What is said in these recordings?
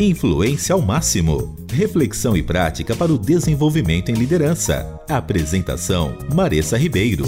Influência ao máximo. Reflexão e prática para o desenvolvimento em liderança. Apresentação: Maressa Ribeiro.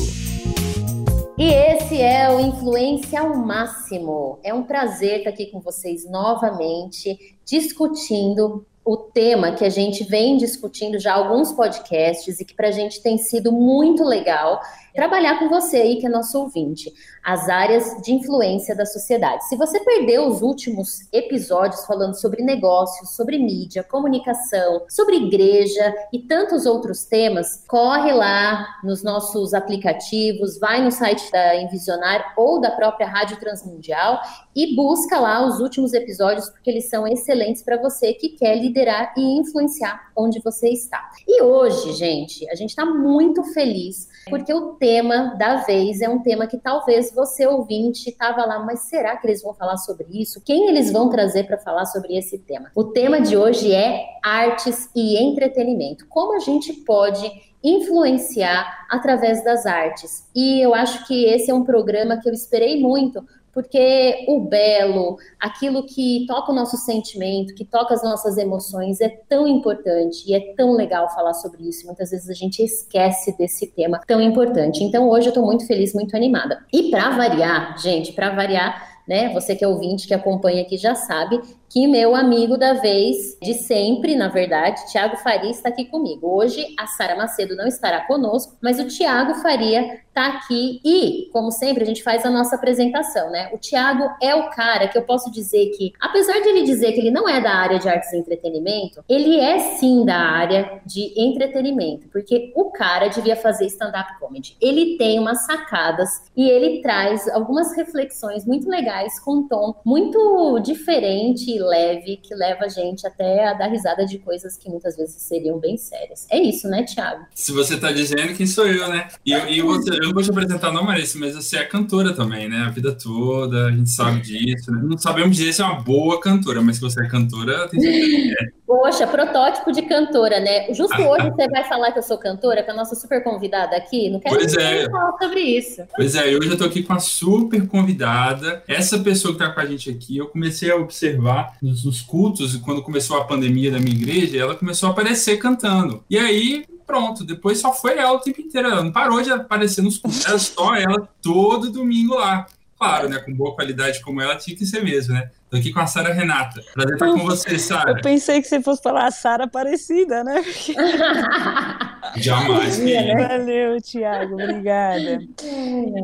E esse é o Influência ao Máximo. É um prazer estar aqui com vocês novamente, discutindo o tema que a gente vem discutindo já alguns podcasts e que para a gente tem sido muito legal trabalhar com você aí que é nosso ouvinte, as áreas de influência da sociedade. Se você perdeu os últimos episódios falando sobre negócios, sobre mídia, comunicação, sobre igreja e tantos outros temas, corre lá nos nossos aplicativos, vai no site da Envisionar ou da própria Rádio Transmundial e busca lá os últimos episódios porque eles são excelentes para você que quer liderar e influenciar onde você está. E hoje, gente, a gente está muito feliz porque o tema da vez é um tema que talvez você ouvinte estava lá, mas será que eles vão falar sobre isso? Quem eles vão trazer para falar sobre esse tema? O tema de hoje é artes e entretenimento. Como a gente pode influenciar através das artes? E eu acho que esse é um programa que eu esperei muito porque o belo, aquilo que toca o nosso sentimento, que toca as nossas emoções, é tão importante e é tão legal falar sobre isso. Muitas vezes a gente esquece desse tema tão importante. Então hoje eu estou muito feliz, muito animada. E para variar, gente, para variar, né? Você que é ouvinte, que acompanha aqui já sabe que meu amigo da vez, de sempre, na verdade, Tiago Faria está aqui comigo. Hoje a Sara Macedo não estará conosco, mas o Tiago Faria está aqui e, como sempre, a gente faz a nossa apresentação, né? O Tiago é o cara que eu posso dizer que, apesar de ele dizer que ele não é da área de artes e entretenimento, ele é sim da área de entretenimento, porque o cara devia fazer stand-up comedy. Ele tem umas sacadas e ele traz algumas reflexões muito legais com um tom muito diferente leve que leva a gente até a dar risada de coisas que muitas vezes seriam bem sérias. É isso, né, Thiago? Se você tá dizendo, quem sou eu, né? E, e você, eu não vou te apresentar, não, Marisa, mas você é cantora também, né? A vida toda, a gente sabe disso. Né? Não sabemos dizer se é uma boa cantora, mas se você é cantora, tem certeza que é. Poxa, protótipo de cantora, né? Justo hoje você vai falar que eu sou cantora, com a nossa super convidada aqui. Não quero pois é. falar sobre isso. Pois é, hoje eu tô aqui com a super convidada. Essa pessoa que tá com a gente aqui, eu comecei a observar nos, nos cultos, quando começou a pandemia da minha igreja, ela começou a aparecer cantando. E aí, pronto, depois só foi ela o tempo inteiro. Ela não parou de aparecer nos cultos, era só ela todo domingo lá. Claro, né? Com boa qualidade como ela, tinha que ser mesmo, né? Tô aqui com a Sara Renata. Prazer estar com você, Sara. Eu pensei que você fosse falar a Sara Aparecida, né? Jamais. Né? Valeu, Tiago. Obrigada.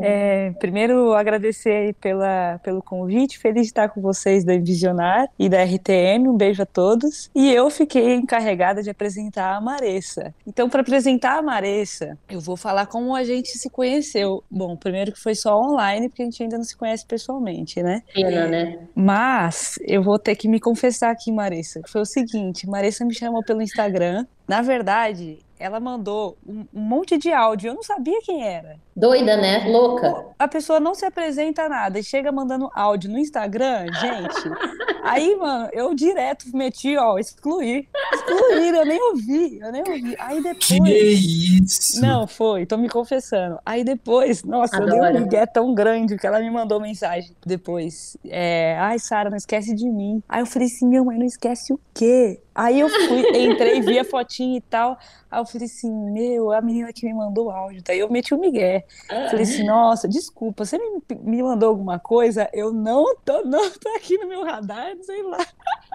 É, primeiro, agradecer pela, pelo convite. Feliz de estar com vocês da Envisionar e da RTM. Um beijo a todos. E eu fiquei encarregada de apresentar a Maressa. Então, para apresentar a Maressa, eu vou falar como a gente se conheceu. Bom, primeiro que foi só online, porque a gente ainda não se conhece pessoalmente, né? Pena, né? Mas mas eu vou ter que me confessar aqui, Marissa. Foi o seguinte: Marissa me chamou pelo Instagram. Na verdade, ela mandou um, um, monte de áudio. Eu não sabia quem era. Doida, né? Louca. A pessoa não se apresenta nada e chega mandando áudio no Instagram, gente. Aí, mano, eu direto meti, ó, excluir. Excluir, eu nem ouvi, eu nem ouvi. Aí depois. Que isso? Não, foi, tô me confessando. Aí depois, nossa, Adoro. eu dei um migué tão grande que ela me mandou mensagem depois. É, ai, Sara, não esquece de mim. Aí eu falei assim, minha mãe, não esquece o quê? Aí eu fui, entrei, vi a fotinha e tal. Aí eu falei assim, meu, a menina que me mandou o áudio. Daí eu meti o Miguel. Falei assim, nossa, desculpa, você me, me mandou alguma coisa? Eu não tô, não tô aqui no meu radar, sei lá.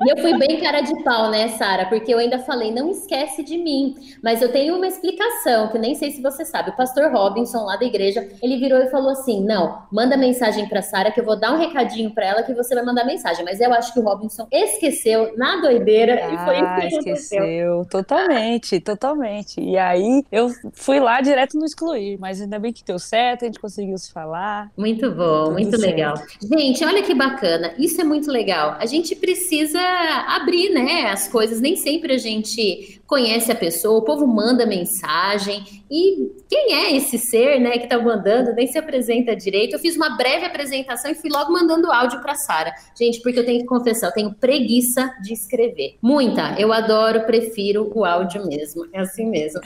E eu fui bem cara de pau, né, Sara? Porque eu ainda falei, não esquece de mim. Mas eu tenho uma explicação, que nem sei se você sabe. O pastor Robinson, lá da igreja, ele virou e falou assim: não, manda mensagem pra Sara, que eu vou dar um recadinho pra ela que você vai mandar mensagem. Mas eu acho que o Robinson esqueceu na doideira ah, e foi isso que esqueceu. Totalmente, totalmente. E aí eu fui lá direto no excluir, mas ainda bem que deu certo, a gente conseguiu se falar. Muito bom, muito certo. legal. Gente, olha que bacana. Isso é muito legal. A gente precisa abrir, né, as coisas. Nem sempre a gente conhece a pessoa, o povo manda mensagem. E quem é esse ser, né, que tá mandando? Nem se apresenta direito. Eu fiz uma breve apresentação e fui logo mandando áudio para Sara. Gente, porque eu tenho que confessar, eu tenho preguiça de escrever. Muita. Eu adoro, prefiro o áudio mesmo. É assim mesmo.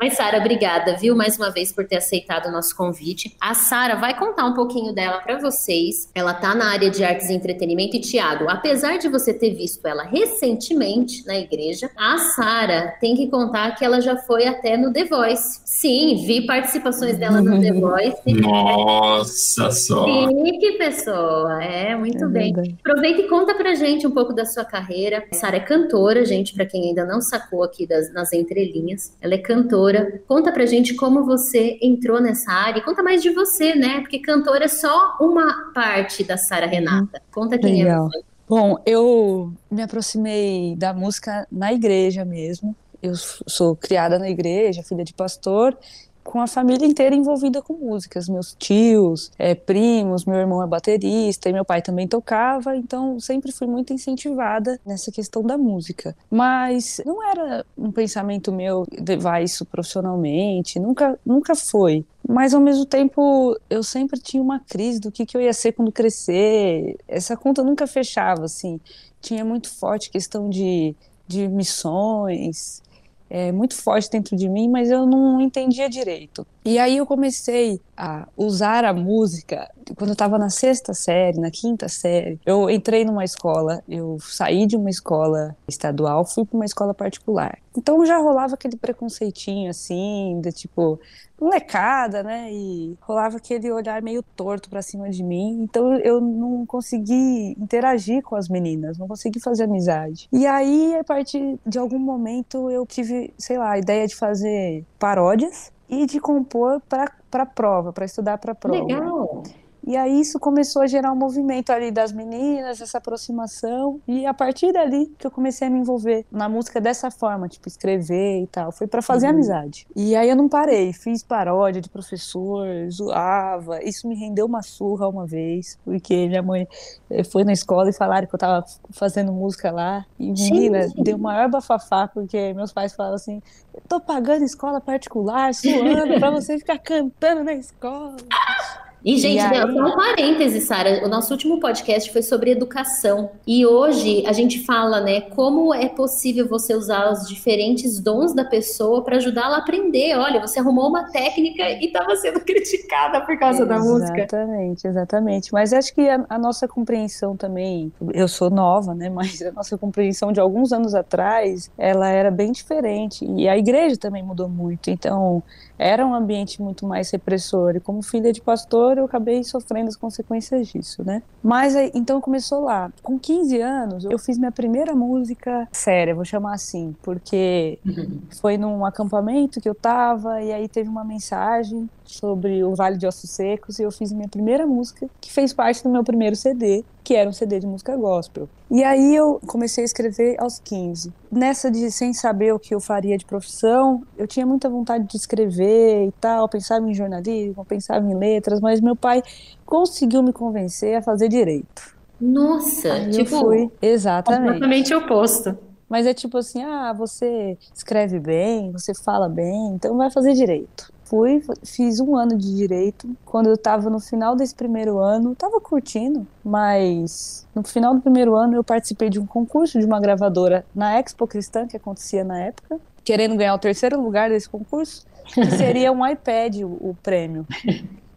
Mas Sara, obrigada, viu, mais uma vez por ter aceitado o nosso convite. A Sara vai contar um pouquinho dela para vocês. Ela tá na área de artes e entretenimento e Tiago, apesar de você ter visto ela recentemente na igreja, a Sara tem que contar que ela já foi até no The Voice. Sim, vi participações dela no The Voice. Nossa só! Que pessoa! É, muito é bem. Verdade. Aproveita e conta pra gente um pouco da sua carreira. A Sara é cantora, gente, para quem ainda não sacou aqui das, nas entrelinhas. Ela é cantora. Conta pra gente como você entrou nessa área. Conta mais de você, né? Porque cantora é só uma parte da Sara Renata. Conta quem é Legal. é você. Bom, eu me aproximei da música na igreja mesmo. Eu sou criada na igreja, filha de pastor, com a família inteira envolvida com músicas. Meus tios, é, primos, meu irmão é baterista e meu pai também tocava, então sempre fui muito incentivada nessa questão da música. Mas não era um pensamento meu levar isso profissionalmente, nunca, nunca foi. Mas ao mesmo tempo eu sempre tinha uma crise do que, que eu ia ser quando crescer. Essa conta nunca fechava, assim. Tinha muito forte questão de, de missões, é, muito forte dentro de mim, mas eu não entendia direito. E aí eu comecei a usar a música quando eu estava na sexta série, na quinta série. Eu entrei numa escola, eu saí de uma escola estadual, fui para uma escola particular. Então já rolava aquele preconceitinho assim, de tipo, molecada, né? E rolava aquele olhar meio torto para cima de mim. Então eu não consegui interagir com as meninas, não consegui fazer amizade. E aí, a partir de algum momento, eu tive, sei lá, a ideia de fazer paródias e de compor para prova, para estudar para prova. Legal. E aí isso começou a gerar um movimento ali das meninas, essa aproximação. E a partir dali que eu comecei a me envolver na música dessa forma, tipo, escrever e tal. Foi para fazer uhum. amizade. E aí eu não parei, fiz paródia de professor, zoava. Isso me rendeu uma surra uma vez, porque minha mãe eh, foi na escola e falaram que eu tava fazendo música lá. E menina, Sim. deu maior bafafá, porque meus pais falaram assim: eu tô pagando escola particular, suando pra você ficar cantando na escola. E, gente, e aí... só um parêntese, Sara. O nosso último podcast foi sobre educação. E hoje a gente fala, né, como é possível você usar os diferentes dons da pessoa para ajudá-la a aprender. Olha, você arrumou uma técnica e estava sendo criticada por causa da música. Exatamente, exatamente. Mas acho que a, a, nossa compreensão também, eu sou nova, né, mas a nossa compreensão de alguns anos atrás, ela era bem diferente. E a igreja também mudou muito. Então, era um ambiente muito mais repressor. E como filha de pastor, eu acabei sofrendo as consequências disso, né? Mas então começou lá. Com 15 anos, eu fiz minha primeira música séria, vou chamar assim, porque uhum. foi num acampamento que eu tava e aí teve uma mensagem sobre o Vale de Ossos Secos e eu fiz minha primeira música, que fez parte do meu primeiro CD, que era um CD de música gospel. E aí eu comecei a escrever aos 15. Nessa de sem saber o que eu faria de profissão, eu tinha muita vontade de escrever e tal, pensava em jornalismo, pensava em letras, mas meu pai conseguiu me convencer a fazer direito. Nossa, aí tipo, eu fui exatamente completamente oposto. Mas é tipo assim, ah, você escreve bem, você fala bem, então vai fazer direito. Fui, fiz um ano de direito. Quando eu estava no final desse primeiro ano, estava curtindo, mas no final do primeiro ano eu participei de um concurso de uma gravadora na Expo Cristã, que acontecia na época, querendo ganhar o terceiro lugar desse concurso, que seria um iPad o, o prêmio.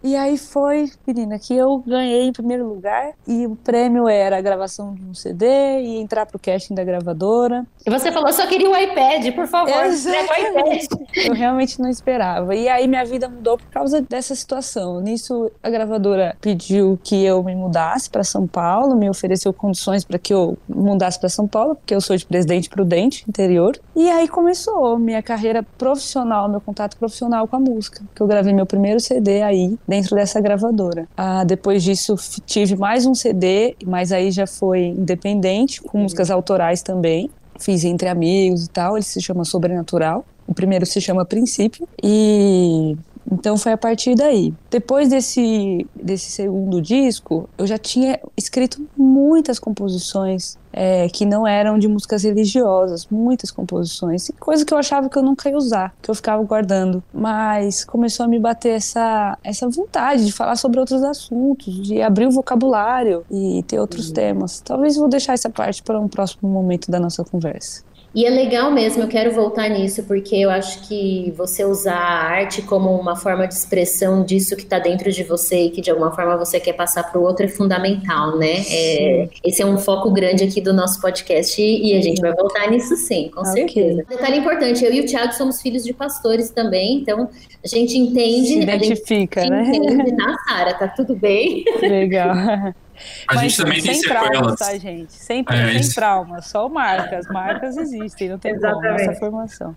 E aí foi, menina, que eu ganhei em primeiro lugar e o prêmio era a gravação de um CD e entrar pro casting da gravadora. E você falou, só queria o um iPad, por favor, Exatamente. Eu realmente não esperava. E aí minha vida mudou por causa dessa situação. Nisso a gravadora pediu que eu me mudasse para São Paulo, me ofereceu condições para que eu mudasse para São Paulo, porque eu sou de Presidente Prudente, interior. E aí começou minha carreira profissional, meu contato profissional com a música, que eu gravei meu primeiro CD aí dentro dessa gravadora. Ah, depois disso, tive mais um CD, mas aí já foi independente, com músicas autorais também. Fiz entre amigos e tal, ele se chama Sobrenatural. O primeiro se chama Princípio. E Então foi a partir daí. Depois desse, desse segundo disco, eu já tinha escrito muitas composições é, que não eram de músicas religiosas, muitas composições, coisa que eu achava que eu nunca ia usar, que eu ficava guardando. Mas começou a me bater essa, essa vontade de falar sobre outros assuntos, de abrir o vocabulário e ter outros uhum. temas. Talvez vou deixar essa parte para um próximo momento da nossa conversa. E é legal mesmo, eu quero voltar nisso, porque eu acho que você usar a arte como uma forma de expressão disso que está dentro de você e que de alguma forma você quer passar para o outro é fundamental, né? É, esse é um foco grande aqui do nosso podcast e a gente vai voltar nisso sim, com okay. certeza. Detalhe importante, eu e o Thiago somos filhos de pastores também, então a gente entende. Se identifica, a gente né? Entende, tá, Sara? Tá tudo bem? Legal. A Mas, gente também tem sem sequelas. Traumas, tá, gente? Sem, é, sem traumas, só marcas. Marcas existem, não tem como essa formação.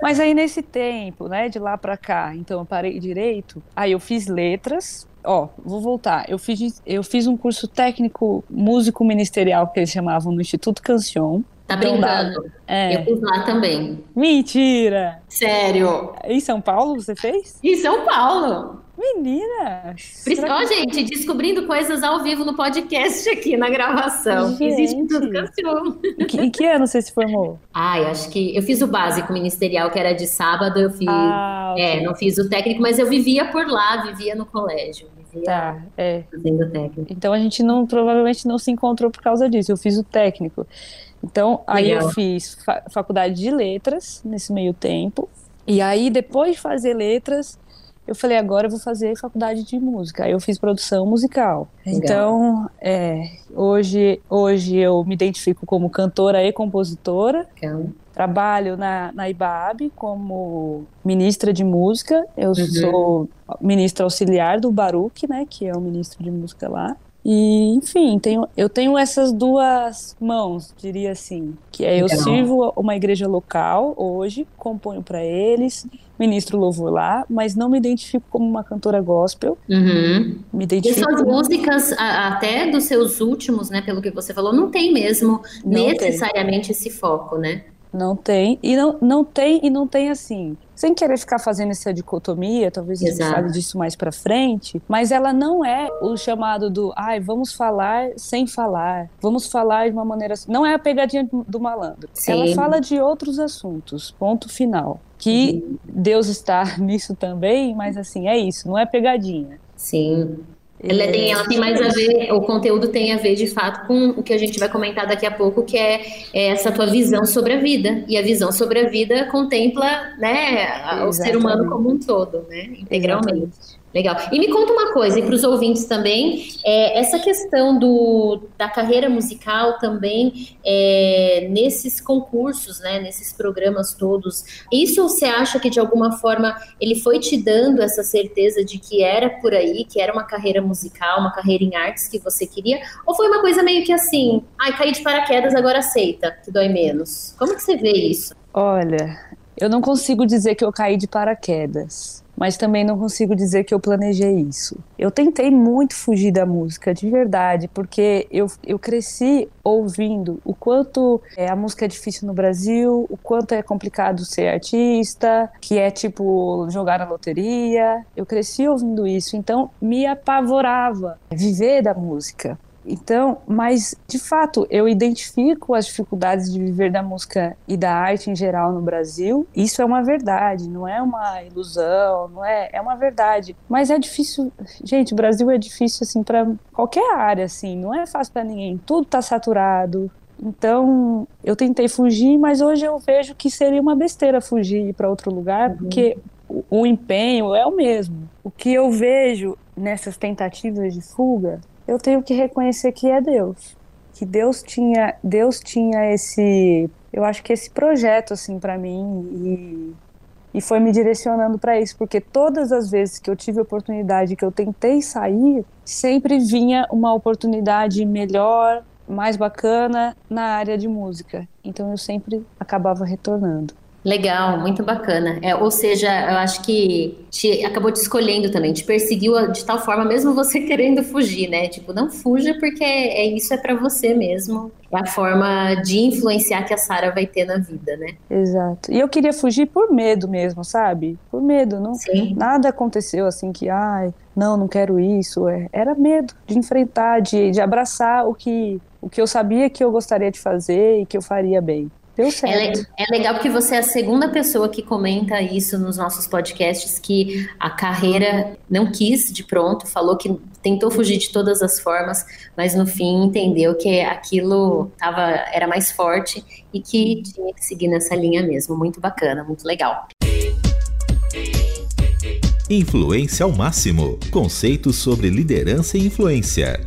Mas aí nesse tempo, né, de lá para cá, então eu parei direito, aí eu fiz letras, ó, vou voltar. Eu fiz, eu fiz um curso técnico músico ministerial que eles chamavam no Instituto Cancion. Tá brincando? É. Eu fiz lá também. Mentira! Sério? Em São Paulo você fez? Em São Paulo. Menina! Ó, que... gente, descobrindo coisas ao vivo no podcast aqui, na gravação. Gente. Existe tudo canção. Em que, em que ano você se formou? Ai, acho que eu fiz o básico ministerial, que era de sábado, eu fiz. Ah, okay. É, não fiz o técnico, mas eu vivia por lá, vivia no colégio. Vivia tá, é. fazendo técnico. Então a gente não, provavelmente não se encontrou por causa disso. Eu fiz o técnico. Então, aí Legal. eu fiz fa faculdade de letras nesse meio tempo. E aí, depois de fazer letras, eu falei, agora eu vou fazer faculdade de música. Aí eu fiz produção musical. Legal. Então, é, hoje, hoje eu me identifico como cantora e compositora. Legal. Trabalho na, na IBAB como ministra de música. Eu uhum. sou ministra auxiliar do Baruch, né, que é o ministro de música lá. E, enfim, tenho, eu tenho essas duas mãos, diria assim, que é eu sirvo uma igreja local hoje, componho para eles, ministro louvor lá, mas não me identifico como uma cantora gospel. Uhum. Me identifico... E suas músicas, até dos seus últimos, né, pelo que você falou, não tem mesmo não necessariamente tem. esse foco, né? Não tem, e não, não tem, e não tem assim. Sem querer ficar fazendo essa dicotomia, talvez Exato. a gente fale disso mais pra frente, mas ela não é o chamado do, ai, vamos falar sem falar, vamos falar de uma maneira. Não é a pegadinha do malandro. Sim. Ela fala de outros assuntos, ponto final que uhum. Deus está nisso também, mas assim, é isso, não é pegadinha. Sim. Ela tem, ela tem mais a ver, o conteúdo tem a ver de fato com o que a gente vai comentar daqui a pouco, que é, é essa tua visão sobre a vida. E a visão sobre a vida contempla né, o ser humano como um todo, né, integralmente. Exatamente. Legal. E me conta uma coisa, e para os ouvintes também, é, essa questão do, da carreira musical também, é, nesses concursos, né, nesses programas todos, isso você acha que de alguma forma ele foi te dando essa certeza de que era por aí, que era uma carreira musical, uma carreira em artes que você queria? Ou foi uma coisa meio que assim, ai, caí de paraquedas, agora aceita, que dói menos? Como que você vê isso? Olha, eu não consigo dizer que eu caí de paraquedas mas também não consigo dizer que eu planejei isso. Eu tentei muito fugir da música, de verdade, porque eu, eu cresci ouvindo o quanto é, a música é difícil no Brasil, o quanto é complicado ser artista, que é tipo jogar na loteria. Eu cresci ouvindo isso, então me apavorava viver da música. Então, mas de fato, eu identifico as dificuldades de viver da música e da arte em geral no Brasil. Isso é uma verdade, não é uma ilusão, não é, é uma verdade. Mas é difícil, gente, o Brasil é difícil assim para qualquer área assim, não é fácil para ninguém. Tudo tá saturado, então, eu tentei fugir, mas hoje eu vejo que seria uma besteira fugir para outro lugar, uhum. porque o, o, empenho é o mesmo. O que eu vejo nessas tentativas de fuga eu tenho que reconhecer que é Deus. Que Deus tinha, Deus tinha esse, eu acho que esse projeto assim para mim e, e foi me direcionando para isso, porque todas as vezes que eu tive oportunidade, que eu tentei sair, sempre vinha uma oportunidade melhor, mais bacana na área de música. Então eu sempre acabava retornando. Legal, muito bacana. É, ou seja, eu acho que te acabou te escolhendo também, te perseguiu de tal forma, mesmo você querendo fugir, né? Tipo, não fuja porque é, isso é para você mesmo. É a forma de influenciar que a Sara vai ter na vida, né? Exato. E eu queria fugir por medo mesmo, sabe? Por medo, não. Sim. Nada aconteceu assim que, ai, não, não quero isso. É, era medo de enfrentar, de, de abraçar o que o que eu sabia que eu gostaria de fazer e que eu faria bem. Deu certo. É, é legal porque você é a segunda pessoa que comenta isso nos nossos podcasts, que a carreira não quis de pronto, falou que tentou fugir de todas as formas, mas no fim entendeu que aquilo tava, era mais forte e que tinha que seguir nessa linha mesmo. Muito bacana, muito legal. Influência ao máximo. Conceitos sobre liderança e influência.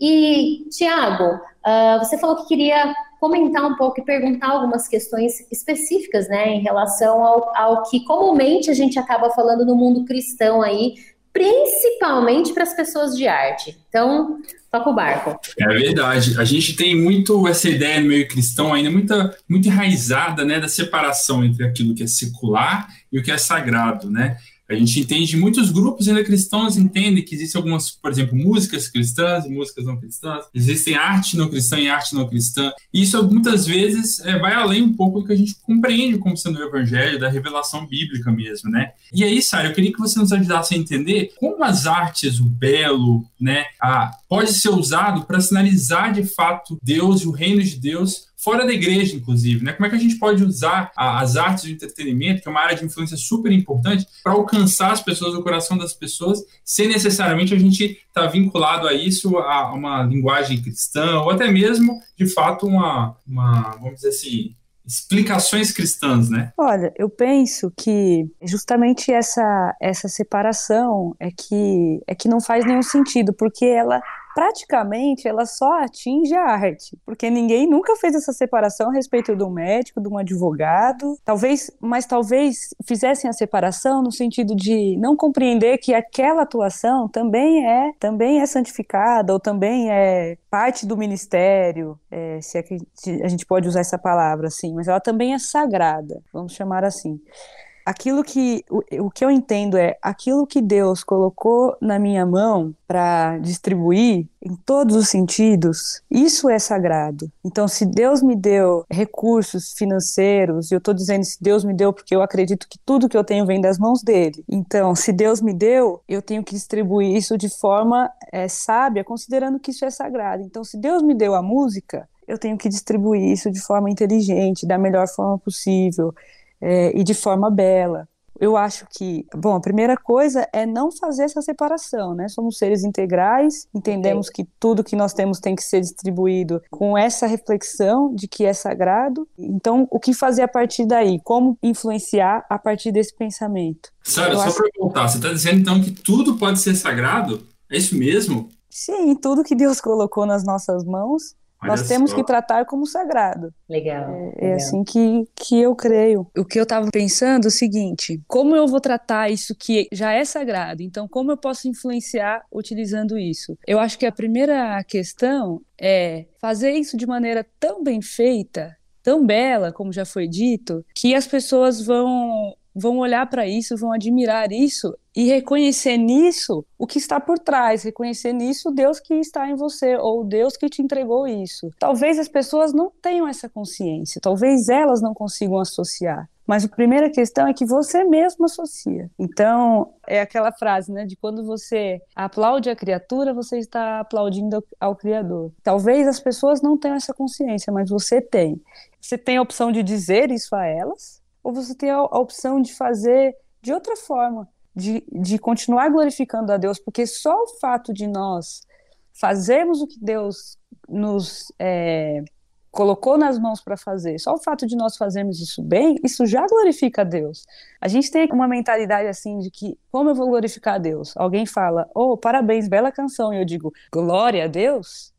E, Tiago, uh, você falou que queria comentar um pouco e perguntar algumas questões específicas, né, em relação ao, ao que comumente a gente acaba falando no mundo cristão aí, principalmente para as pessoas de arte. Então, toca o barco. É verdade. A gente tem muito essa ideia no meio cristão ainda, muita, muito enraizada, né, da separação entre aquilo que é secular e o que é sagrado, né? A gente entende, muitos grupos ainda cristãos entendem que existem algumas, por exemplo, músicas cristãs e músicas não cristãs, existem arte não cristã e arte não cristã. E isso muitas vezes é, vai além um pouco do que a gente compreende como sendo o evangelho, da revelação bíblica mesmo, né? E aí, Sara, eu queria que você nos ajudasse a entender como as artes, o belo, né, a, pode ser usado para sinalizar de fato Deus e o reino de Deus fora da igreja, inclusive, né? Como é que a gente pode usar a, as artes de entretenimento, que é uma área de influência super importante, para alcançar as pessoas, o coração das pessoas, sem necessariamente a gente estar tá vinculado a isso, a uma linguagem cristã, ou até mesmo, de fato, uma, uma vamos dizer assim, explicações cristãs, né? Olha, eu penso que justamente essa essa separação é que é que não faz nenhum sentido, porque ela praticamente ela só atinge a arte, porque ninguém nunca fez essa separação a respeito de um médico, de um advogado, talvez, mas talvez fizessem a separação no sentido de não compreender que aquela atuação também é também é santificada ou também é parte do ministério, é, se é que a gente pode usar essa palavra assim, mas ela também é sagrada, vamos chamar assim aquilo que o, o que eu entendo é aquilo que Deus colocou na minha mão para distribuir em todos os sentidos, isso é sagrado. Então, se Deus me deu recursos financeiros, e eu estou dizendo se Deus me deu porque eu acredito que tudo que eu tenho vem das mãos dele. Então, se Deus me deu, eu tenho que distribuir isso de forma é, sábia, considerando que isso é sagrado. Então, se Deus me deu a música, eu tenho que distribuir isso de forma inteligente, da melhor forma possível é, e de forma bela. Eu acho que, bom, a primeira coisa é não fazer essa separação, né? Somos seres integrais, entendemos que tudo que nós temos tem que ser distribuído com essa reflexão de que é sagrado. Então, o que fazer a partir daí? Como influenciar a partir desse pensamento? Sara, só para voltar, você está dizendo então que tudo pode ser sagrado? É isso mesmo? Sim, tudo que Deus colocou nas nossas mãos nós temos que tratar como sagrado. Legal. É, legal. é, assim que, que eu creio. O que eu estava pensando é o seguinte: como eu vou tratar isso que já é sagrado? Então, como eu posso influenciar utilizando isso? Eu acho que a primeira questão é fazer isso de maneira tão bem feita, tão bela, como já foi dito, que as pessoas vão vão olhar para isso, vão admirar isso e reconhecer nisso o que está por trás, reconhecer nisso Deus que está em você ou Deus que te entregou isso. Talvez as pessoas não tenham essa consciência, talvez elas não consigam associar. Mas a primeira questão é que você mesmo associa. Então, é aquela frase, né, de quando você aplaude a criatura, você está aplaudindo ao Criador. Talvez as pessoas não tenham essa consciência, mas você tem. Você tem a opção de dizer isso a elas, ou você tem a, a opção de fazer de outra forma, de, de continuar glorificando a Deus, porque só o fato de nós fazermos o que Deus nos é, colocou nas mãos para fazer, só o fato de nós fazermos isso bem, isso já glorifica a Deus. A gente tem uma mentalidade assim de que, como eu vou glorificar a Deus? Alguém fala, oh, parabéns, bela canção, e eu digo, glória a Deus?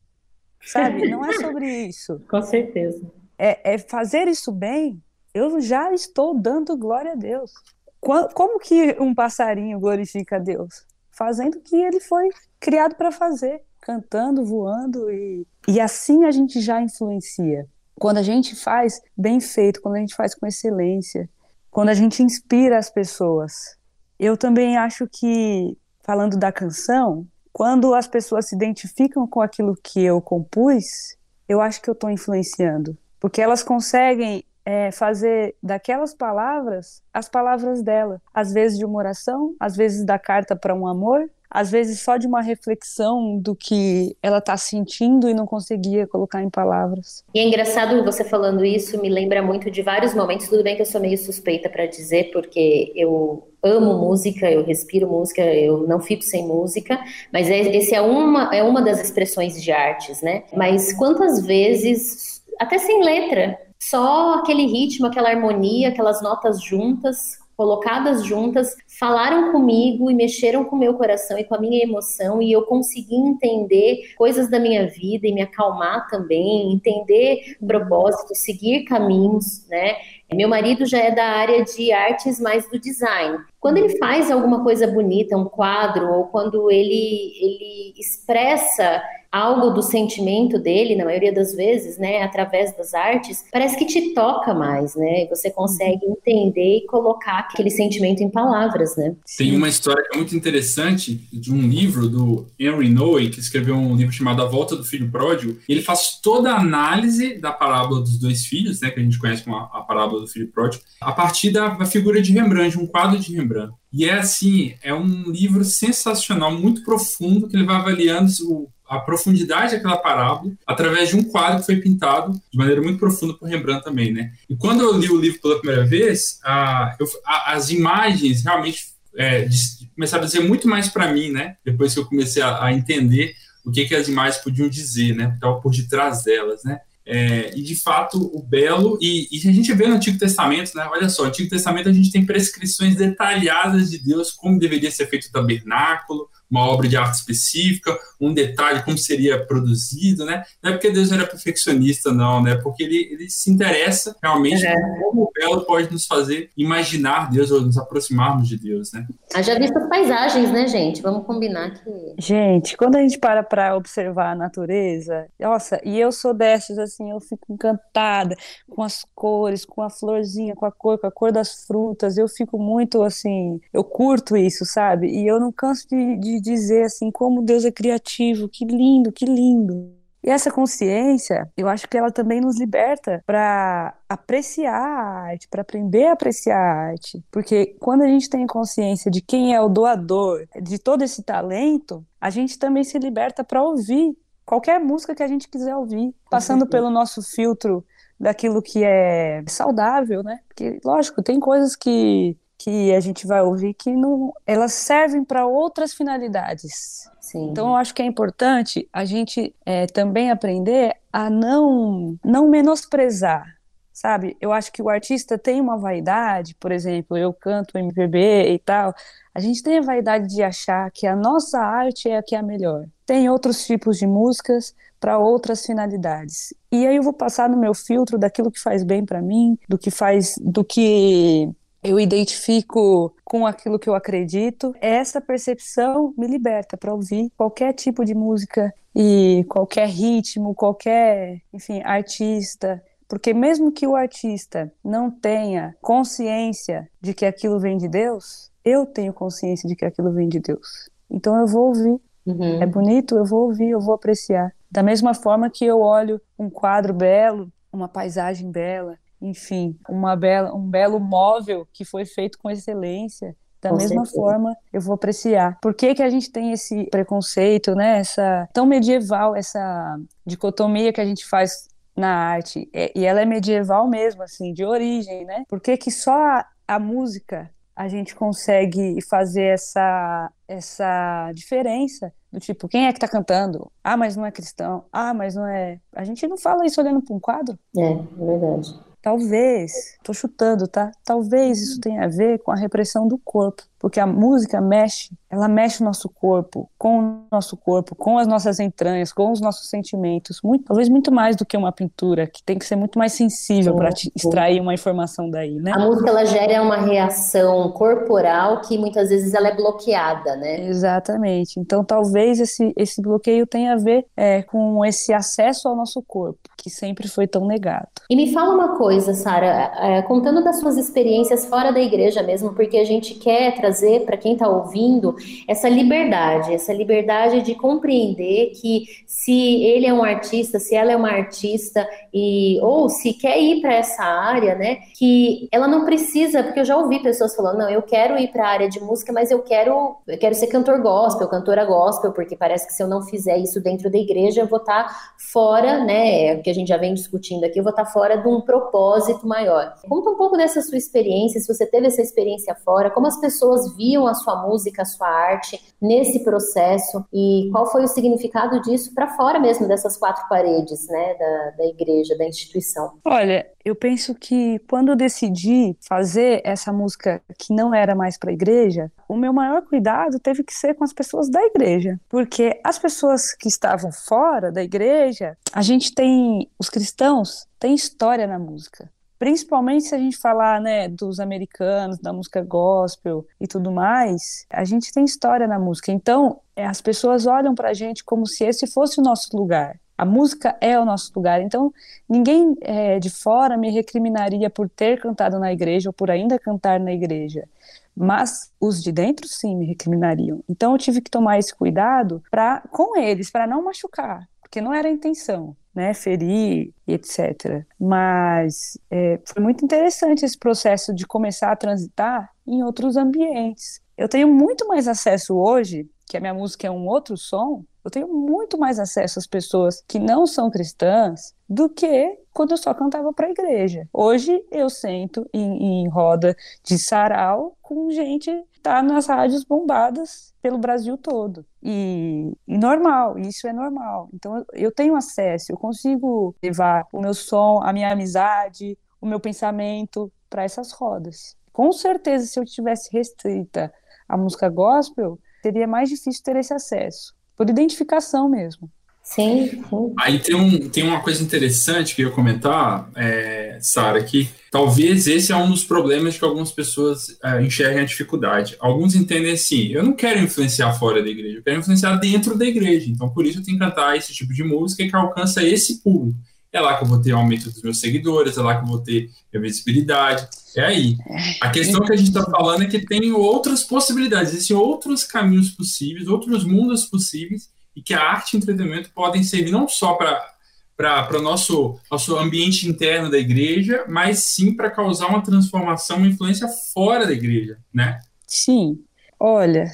Sabe? Não é sobre isso. Com certeza. É, é fazer isso bem eu já estou dando glória a Deus. Como que um passarinho glorifica a Deus? Fazendo o que ele foi criado para fazer, cantando, voando e, e assim a gente já influencia. quando a gente faz bem feito, quando a gente faz com excelência, quando a gente inspira as pessoas. Eu também acho que, falando da canção, quando as pessoas se identificam com aquilo que eu compus, eu acho que eu estou influenciando. Porque elas conseguem é, fazer daquelas palavras as palavras dela. Às vezes de uma oração, às vezes da carta para um amor, às vezes só de uma reflexão do que ela está sentindo e não conseguia colocar em palavras. E é engraçado você falando isso, me lembra muito de vários momentos. Tudo bem que eu sou meio suspeita para dizer, porque eu amo música, eu respiro música, eu não fico sem música, mas é, esse é uma, é uma das expressões de artes, né? Mas quantas vezes, até sem letra, só aquele ritmo, aquela harmonia, aquelas notas juntas, colocadas juntas, falaram comigo e mexeram com o meu coração e com a minha emoção e eu consegui entender coisas da minha vida e me acalmar também, entender propósito, seguir caminhos, né? Meu marido já é da área de artes mais do design. Quando ele faz alguma coisa bonita, um quadro, ou quando ele, ele expressa algo do sentimento dele, na maioria das vezes, né, através das artes, parece que te toca mais, né? Você consegue entender e colocar aquele sentimento em palavras, né? Tem uma história que é muito interessante de um livro do Henry Noe, que escreveu um livro chamado A Volta do Filho Pródigo. Ele faz toda a análise da parábola dos dois filhos, né, que a gente conhece como a, a parábola do filho pródigo, a partir da, da figura de Rembrandt, de um quadro de Rembrandt. E é assim, é um livro sensacional, muito profundo, que ele vai avaliando o a profundidade daquela parábola através de um quadro que foi pintado de maneira muito profunda por Rembrandt também, né? E quando eu li o livro pela primeira vez, a, eu, a, as imagens realmente é, começaram a dizer muito mais para mim, né? Depois que eu comecei a, a entender o que, que as imagens podiam dizer, né? Estava por detrás delas, né? É, e de fato o belo e, e, a gente vê no Antigo Testamento, né? Olha só, no Antigo Testamento a gente tem prescrições detalhadas de Deus como deveria ser feito o tabernáculo, uma obra de arte específica, um detalhe, como seria produzido, né? Não é porque Deus era perfeccionista, não, né? Porque ele, ele se interessa realmente é. como o belo pode nos fazer imaginar Deus ou nos aproximarmos de Deus, né? Haja visto as paisagens, né, gente? Vamos combinar que... Gente, quando a gente para para observar a natureza, nossa, e eu sou dessas, assim, eu fico encantada com as cores, com a florzinha, com a cor, com a cor das frutas, eu fico muito, assim, eu curto isso, sabe? E eu não canso de, de dizer assim como Deus é criativo, que lindo, que lindo. E essa consciência, eu acho que ela também nos liberta para apreciar a arte, para aprender a apreciar a arte. Porque quando a gente tem consciência de quem é o doador de todo esse talento, a gente também se liberta para ouvir qualquer música que a gente quiser ouvir, passando pelo nosso filtro daquilo que é saudável, né? Porque, lógico, tem coisas que que a gente vai ouvir que não, elas servem para outras finalidades. Sim. Então eu acho que é importante a gente é, também aprender a não não menosprezar, sabe? Eu acho que o artista tem uma vaidade, por exemplo, eu canto MPB e tal. A gente tem a vaidade de achar que a nossa arte é a que é a melhor. Tem outros tipos de músicas para outras finalidades. E aí eu vou passar no meu filtro daquilo que faz bem para mim, do que faz, do que eu identifico com aquilo que eu acredito. Essa percepção me liberta para ouvir qualquer tipo de música e qualquer ritmo, qualquer, enfim, artista. Porque mesmo que o artista não tenha consciência de que aquilo vem de Deus, eu tenho consciência de que aquilo vem de Deus. Então eu vou ouvir. Uhum. É bonito, eu vou ouvir, eu vou apreciar. Da mesma forma que eu olho um quadro belo, uma paisagem bela, enfim, uma bela, um belo móvel que foi feito com excelência. Da com mesma certeza. forma, eu vou apreciar. Por que, que a gente tem esse preconceito, né? Essa tão medieval, essa dicotomia que a gente faz na arte. E ela é medieval mesmo, assim, de origem, né? Por que, que só a, a música a gente consegue fazer essa, essa diferença do tipo, quem é que tá cantando? Ah, mas não é cristão. Ah, mas não é. A gente não fala isso olhando para um quadro. É, é verdade. Talvez, tô chutando, tá? Talvez isso tenha a ver com a repressão do corpo. Porque a música mexe, ela mexe o nosso corpo, com o nosso corpo, com as nossas entranhas, com os nossos sentimentos, muito, talvez muito mais do que uma pintura, que tem que ser muito mais sensível para extrair uma informação daí, né? A música ela gera uma reação corporal que muitas vezes ela é bloqueada, né? Exatamente. Então talvez esse, esse bloqueio tenha a ver é, com esse acesso ao nosso corpo, que sempre foi tão negado. E me fala uma coisa, Sara, é, contando das suas experiências fora da igreja mesmo, porque a gente quer trazer para quem está ouvindo essa liberdade, essa liberdade de compreender que se ele é um artista, se ela é uma artista e ou se quer ir para essa área, né, que ela não precisa, porque eu já ouvi pessoas falando, não, eu quero ir para a área de música, mas eu quero, eu quero ser cantor gospel, cantora gospel, porque parece que se eu não fizer isso dentro da igreja, eu vou estar tá fora, né, é que a gente já vem discutindo aqui, eu vou estar tá fora de um propósito maior. Conta um pouco dessa sua experiência, se você teve essa experiência fora, como as pessoas viam a sua música, a sua arte nesse processo e qual foi o significado disso para fora mesmo dessas quatro paredes, né, da, da igreja, da instituição? Olha, eu penso que quando eu decidi fazer essa música que não era mais para a igreja, o meu maior cuidado teve que ser com as pessoas da igreja, porque as pessoas que estavam fora da igreja, a gente tem os cristãos têm história na música. Principalmente se a gente falar, né, dos americanos, da música gospel e tudo mais, a gente tem história na música. Então, é, as pessoas olham para a gente como se esse fosse o nosso lugar. A música é o nosso lugar. Então, ninguém é, de fora me recriminaria por ter cantado na igreja ou por ainda cantar na igreja. Mas os de dentro, sim, me recriminariam. Então, eu tive que tomar esse cuidado pra, com eles, para não machucar, porque não era a intenção né, ferir e etc. Mas é, foi muito interessante esse processo de começar a transitar em outros ambientes. Eu tenho muito mais acesso hoje, que a minha música é um outro som, eu tenho muito mais acesso às pessoas que não são cristãs do que quando eu só cantava para a igreja. Hoje eu sento em, em roda de sarau com gente tá nas rádios bombadas pelo Brasil todo. E, e, normal, isso é normal. Então eu tenho acesso, eu consigo levar o meu som, a minha amizade, o meu pensamento para essas rodas. Com certeza, se eu tivesse restrita à música gospel, seria mais difícil ter esse acesso por identificação mesmo. Sim, sim. Aí tem, um, tem uma coisa interessante que eu ia comentar, é, Sara, que talvez esse é um dos problemas que algumas pessoas é, enxergam a dificuldade. Alguns entendem assim, eu não quero influenciar fora da igreja, eu quero influenciar dentro da igreja. Então, por isso eu tenho que cantar esse tipo de música que alcança esse público. É lá que eu vou ter aumento dos meus seguidores, é lá que eu vou ter minha visibilidade. É aí. A questão que a gente está falando é que tem outras possibilidades, existem outros caminhos possíveis, outros mundos possíveis, e que a arte e entretenimento podem servir não só para para o nosso, nosso ambiente interno da igreja, mas sim para causar uma transformação, uma influência fora da igreja, né? Sim. Olha,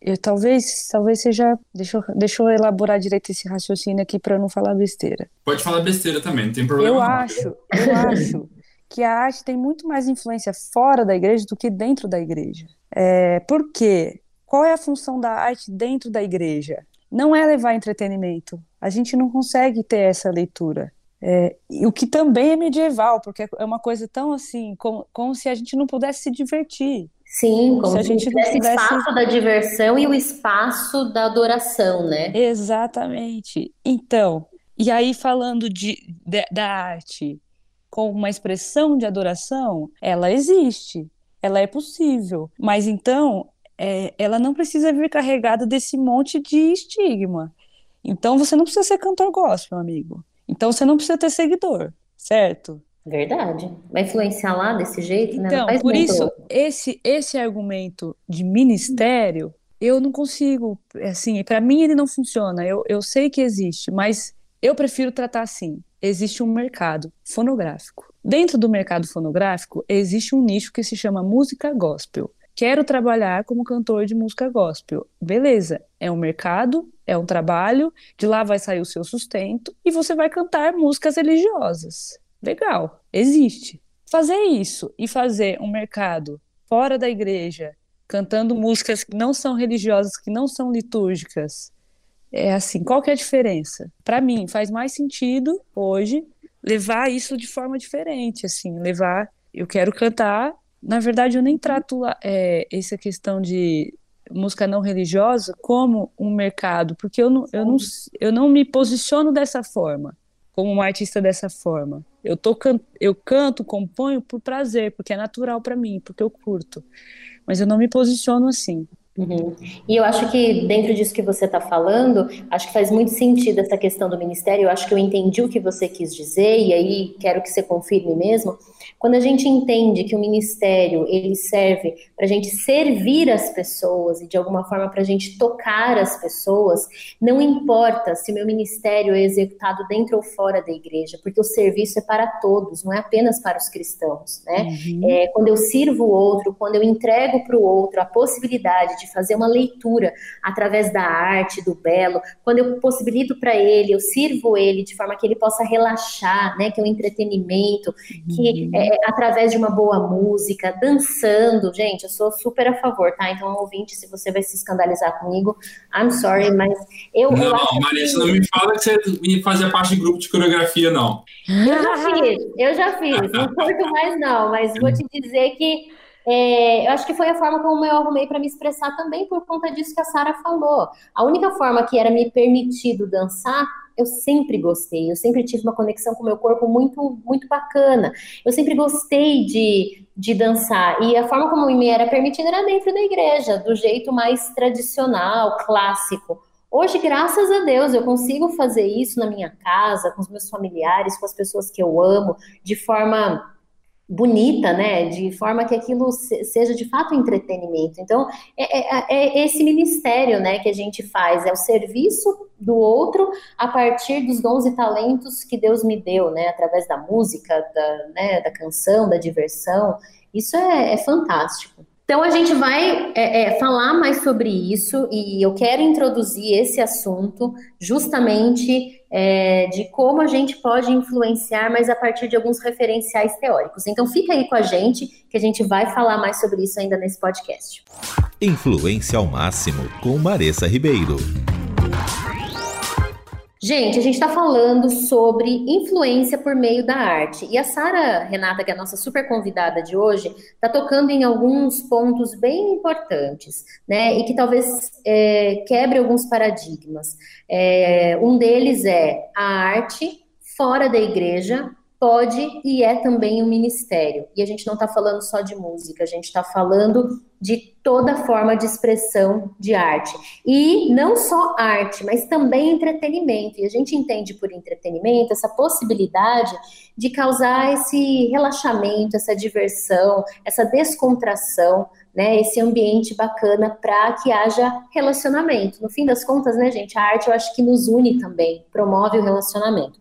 eu talvez, talvez seja. Deixa eu, deixa eu elaborar direito esse raciocínio aqui para não falar besteira. Pode falar besteira também, não tem problema. Eu não. acho, eu acho que a arte tem muito mais influência fora da igreja do que dentro da igreja. É, por quê? Qual é a função da arte dentro da igreja? Não é levar entretenimento. A gente não consegue ter essa leitura. É, o que também é medieval, porque é uma coisa tão assim, como, como se a gente não pudesse se divertir. Sim, como se a gente tivesse tivesse... espaço da diversão e o espaço da adoração, né? Exatamente. Então, e aí falando de, de da arte com uma expressão de adoração, ela existe, ela é possível. Mas então, é, ela não precisa vir carregada desse monte de estigma. Então, você não precisa ser cantor gospel, amigo. Então, você não precisa ter seguidor, certo? Verdade. Vai influenciar lá desse jeito, né? Então, por isso, esse, esse argumento de ministério, eu não consigo, assim, para mim ele não funciona. Eu, eu sei que existe, mas eu prefiro tratar assim existe um mercado fonográfico. Dentro do mercado fonográfico, existe um nicho que se chama música gospel. Quero trabalhar como cantor de música gospel. Beleza, é um mercado, é um trabalho, de lá vai sair o seu sustento e você vai cantar músicas religiosas. Legal, existe. Fazer isso e fazer um mercado fora da igreja, cantando músicas que não são religiosas, que não são litúrgicas, é assim, qual que é a diferença? Para mim, faz mais sentido hoje levar isso de forma diferente, assim, levar, eu quero cantar na verdade, eu nem trato é, essa questão de música não religiosa como um mercado, porque eu não, eu não, eu não me posiciono dessa forma, como uma artista dessa forma. Eu, tô, eu canto, componho por prazer, porque é natural para mim, porque eu curto. Mas eu não me posiciono assim. Uhum. E eu acho que dentro disso que você está falando, acho que faz muito sentido essa questão do ministério. Eu acho que eu entendi o que você quis dizer e aí quero que você confirme mesmo. Quando a gente entende que o ministério ele serve para a gente servir as pessoas e de alguma forma para a gente tocar as pessoas, não importa se o meu ministério é executado dentro ou fora da igreja, porque o serviço é para todos, não é apenas para os cristãos, né? Uhum. É, quando eu sirvo o outro, quando eu entrego para o outro a possibilidade de fazer uma leitura através da arte, do belo, quando eu possibilito para ele, eu sirvo ele de forma que ele possa relaxar, né? Que é um entretenimento, que uhum. é, através de uma boa música, dançando. Gente, eu sou super a favor, tá? Então, ouvinte, se você vai se escandalizar comigo, I'm sorry, mas eu. Não, eu Marisa, que... não me fala que você fazia parte de grupo de coreografia, não. Eu já fiz, eu já fiz. Não curto mais, não, mas vou te dizer que. É, eu acho que foi a forma como eu arrumei para me expressar também por conta disso que a Sara falou. A única forma que era me permitido dançar eu sempre gostei, eu sempre tive uma conexão com o meu corpo muito, muito bacana. Eu sempre gostei de, de dançar. E a forma como me era permitida era dentro da igreja, do jeito mais tradicional, clássico. Hoje, graças a Deus, eu consigo fazer isso na minha casa, com os meus familiares, com as pessoas que eu amo, de forma bonita, né? De forma que aquilo seja de fato entretenimento. Então, é, é, é, esse ministério, né, que a gente faz, é o serviço do outro a partir dos dons e talentos que Deus me deu, né? Através da música, da, né, da canção, da diversão. Isso é, é fantástico. Então a gente vai é, é, falar mais sobre isso e eu quero introduzir esse assunto justamente é, de como a gente pode influenciar, mas a partir de alguns referenciais teóricos. Então fica aí com a gente que a gente vai falar mais sobre isso ainda nesse podcast. Influência ao máximo com Maressa Ribeiro. Gente, a gente está falando sobre influência por meio da arte. E a Sara Renata, que é a nossa super convidada de hoje, está tocando em alguns pontos bem importantes, né? E que talvez é, quebre alguns paradigmas. É, um deles é a arte fora da igreja pode e é também um ministério. E a gente não está falando só de música, a gente está falando de toda forma de expressão de arte. E não só arte, mas também entretenimento. E a gente entende por entretenimento essa possibilidade de causar esse relaxamento, essa diversão, essa descontração, né, esse ambiente bacana para que haja relacionamento. No fim das contas, né, gente, a arte eu acho que nos une também, promove o relacionamento.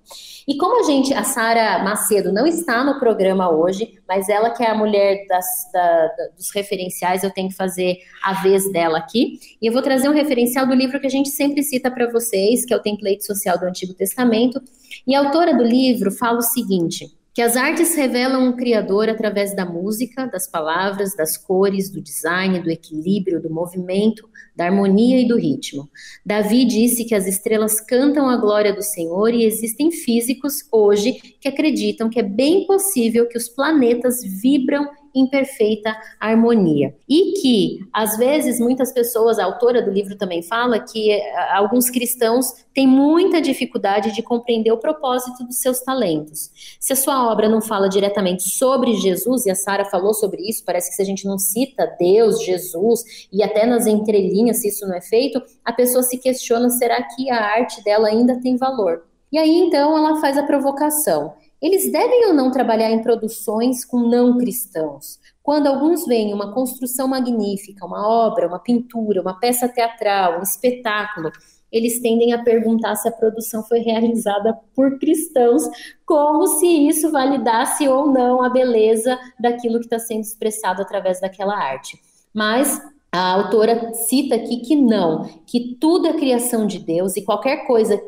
E como a gente, a Sara Macedo não está no programa hoje, mas ela que é a mulher das, da, da, dos referenciais, eu tenho que fazer a vez dela aqui. E eu vou trazer um referencial do livro que a gente sempre cita para vocês, que é o Template Social do Antigo Testamento. E a autora do livro fala o seguinte: que as artes revelam um criador através da música, das palavras, das cores, do design, do equilíbrio, do movimento, da harmonia e do ritmo. Davi disse que as estrelas cantam a glória do Senhor e existem físicos hoje que acreditam que é bem possível que os planetas vibram em perfeita harmonia. E que, às vezes, muitas pessoas, a autora do livro também fala que eh, alguns cristãos têm muita dificuldade de compreender o propósito dos seus talentos. Se a sua obra não fala diretamente sobre Jesus, e a Sara falou sobre isso, parece que se a gente não cita Deus, Jesus, e até nas entrelinhas, se isso não é feito, a pessoa se questiona: será que a arte dela ainda tem valor? E aí então ela faz a provocação. Eles devem ou não trabalhar em produções com não cristãos? Quando alguns veem uma construção magnífica, uma obra, uma pintura, uma peça teatral, um espetáculo, eles tendem a perguntar se a produção foi realizada por cristãos, como se isso validasse ou não a beleza daquilo que está sendo expressado através daquela arte. Mas a autora cita aqui que não, que tudo é criação de Deus e qualquer coisa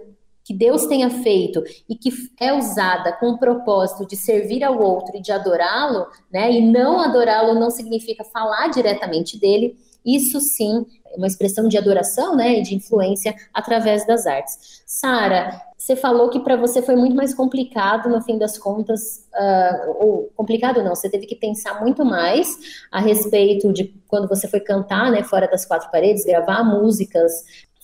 que Deus tenha feito e que é usada com o propósito de servir ao outro e de adorá-lo, né? E não adorá-lo não significa falar diretamente dele. Isso sim uma expressão de adoração, né, e de influência através das artes. Sara, você falou que para você foi muito mais complicado, no fim das contas, uh, ou complicado não, você teve que pensar muito mais a respeito de quando você foi cantar, né, fora das quatro paredes, gravar músicas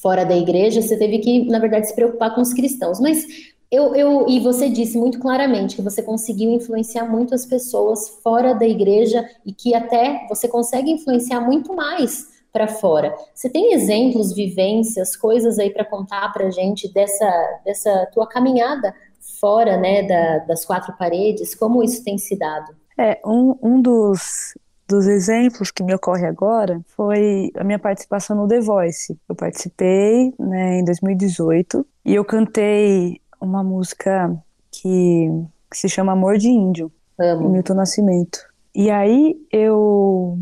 fora da igreja, você teve que, na verdade, se preocupar com os cristãos. Mas eu, eu, e você disse muito claramente que você conseguiu influenciar muito as pessoas fora da igreja e que até você consegue influenciar muito mais para fora. Você tem exemplos, vivências, coisas aí para contar para gente dessa, dessa tua caminhada fora, né, da, das quatro paredes? Como isso tem se dado? É, um, um dos, dos exemplos que me ocorre agora foi a minha participação no The Voice. Eu participei né, em 2018 e eu cantei uma música que, que se chama Amor de Índio, Amo. Milton Nascimento. E aí eu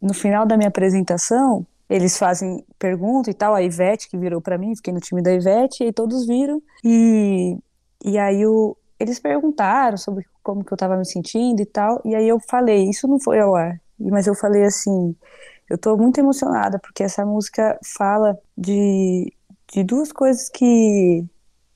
no final da minha apresentação, eles fazem pergunta e tal, a Ivete que virou para mim, fiquei no time da Ivete, e todos viram, e, e aí o, eles perguntaram sobre como que eu tava me sentindo e tal, e aí eu falei, isso não foi ao ar, mas eu falei assim, eu tô muito emocionada, porque essa música fala de, de duas coisas que,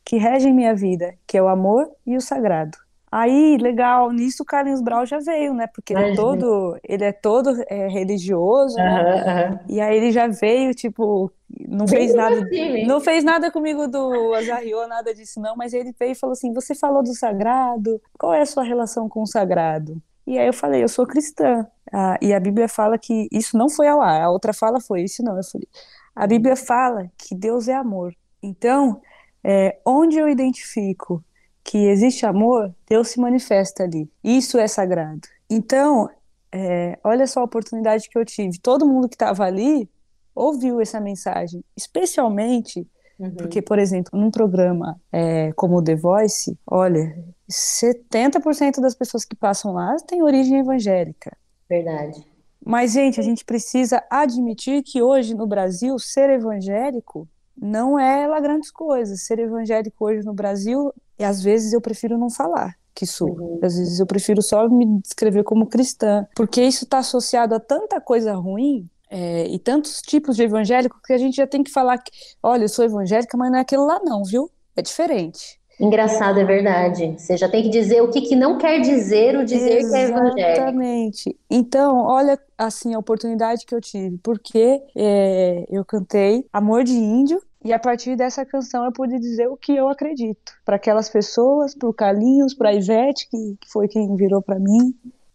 que regem minha vida, que é o amor e o sagrado. Aí, legal, nisso o Carlinhos Brau já veio, né? Porque ele é todo, ele é todo é, religioso, né? E aí ele já veio, tipo, não Bem fez nada, assim, não fez nada comigo do Azariô, nada disso não, mas ele veio e falou assim: "Você falou do sagrado? Qual é a sua relação com o sagrado?" E aí eu falei: "Eu sou cristã". Ah, e a Bíblia fala que isso não foi ao ar. A outra fala foi isso não. Eu falei: "A Bíblia fala que Deus é amor". Então, é, onde eu identifico que existe amor, Deus se manifesta ali. Isso é sagrado. Então, é, olha só a oportunidade que eu tive. Todo mundo que estava ali ouviu essa mensagem, especialmente uhum. porque, por exemplo, num programa é, como o The Voice, olha, 70% das pessoas que passam lá têm origem evangélica. Verdade. Mas, gente, a gente precisa admitir que hoje no Brasil, ser evangélico não é lá grandes coisas. Ser evangélico hoje no Brasil e às vezes eu prefiro não falar que sou. Uhum. Às vezes eu prefiro só me descrever como cristã, porque isso está associado a tanta coisa ruim é, e tantos tipos de evangélico que a gente já tem que falar que, olha, eu sou evangélica, mas não é aquilo lá não, viu? É diferente. Engraçado, é verdade. Você já tem que dizer o que, que não quer dizer o dizer Exatamente. que é evangélico. Exatamente. Então, olha assim a oportunidade que eu tive, porque é, eu cantei Amor de Índio, e a partir dessa canção eu pude dizer o que eu acredito para aquelas pessoas, para o Carlinhos, para a Ivete, que, que foi quem virou para mim.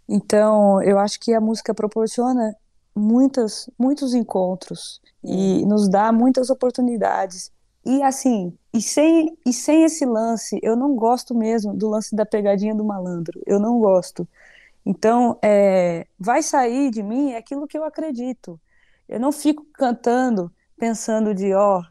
Então, eu acho que a música proporciona muitas, muitos encontros e nos dá muitas oportunidades. E assim, e sem, e sem esse lance, eu não gosto mesmo do lance da pegadinha do malandro. Eu não gosto. Então, é, vai sair de mim aquilo que eu acredito. Eu não fico cantando pensando de, ó,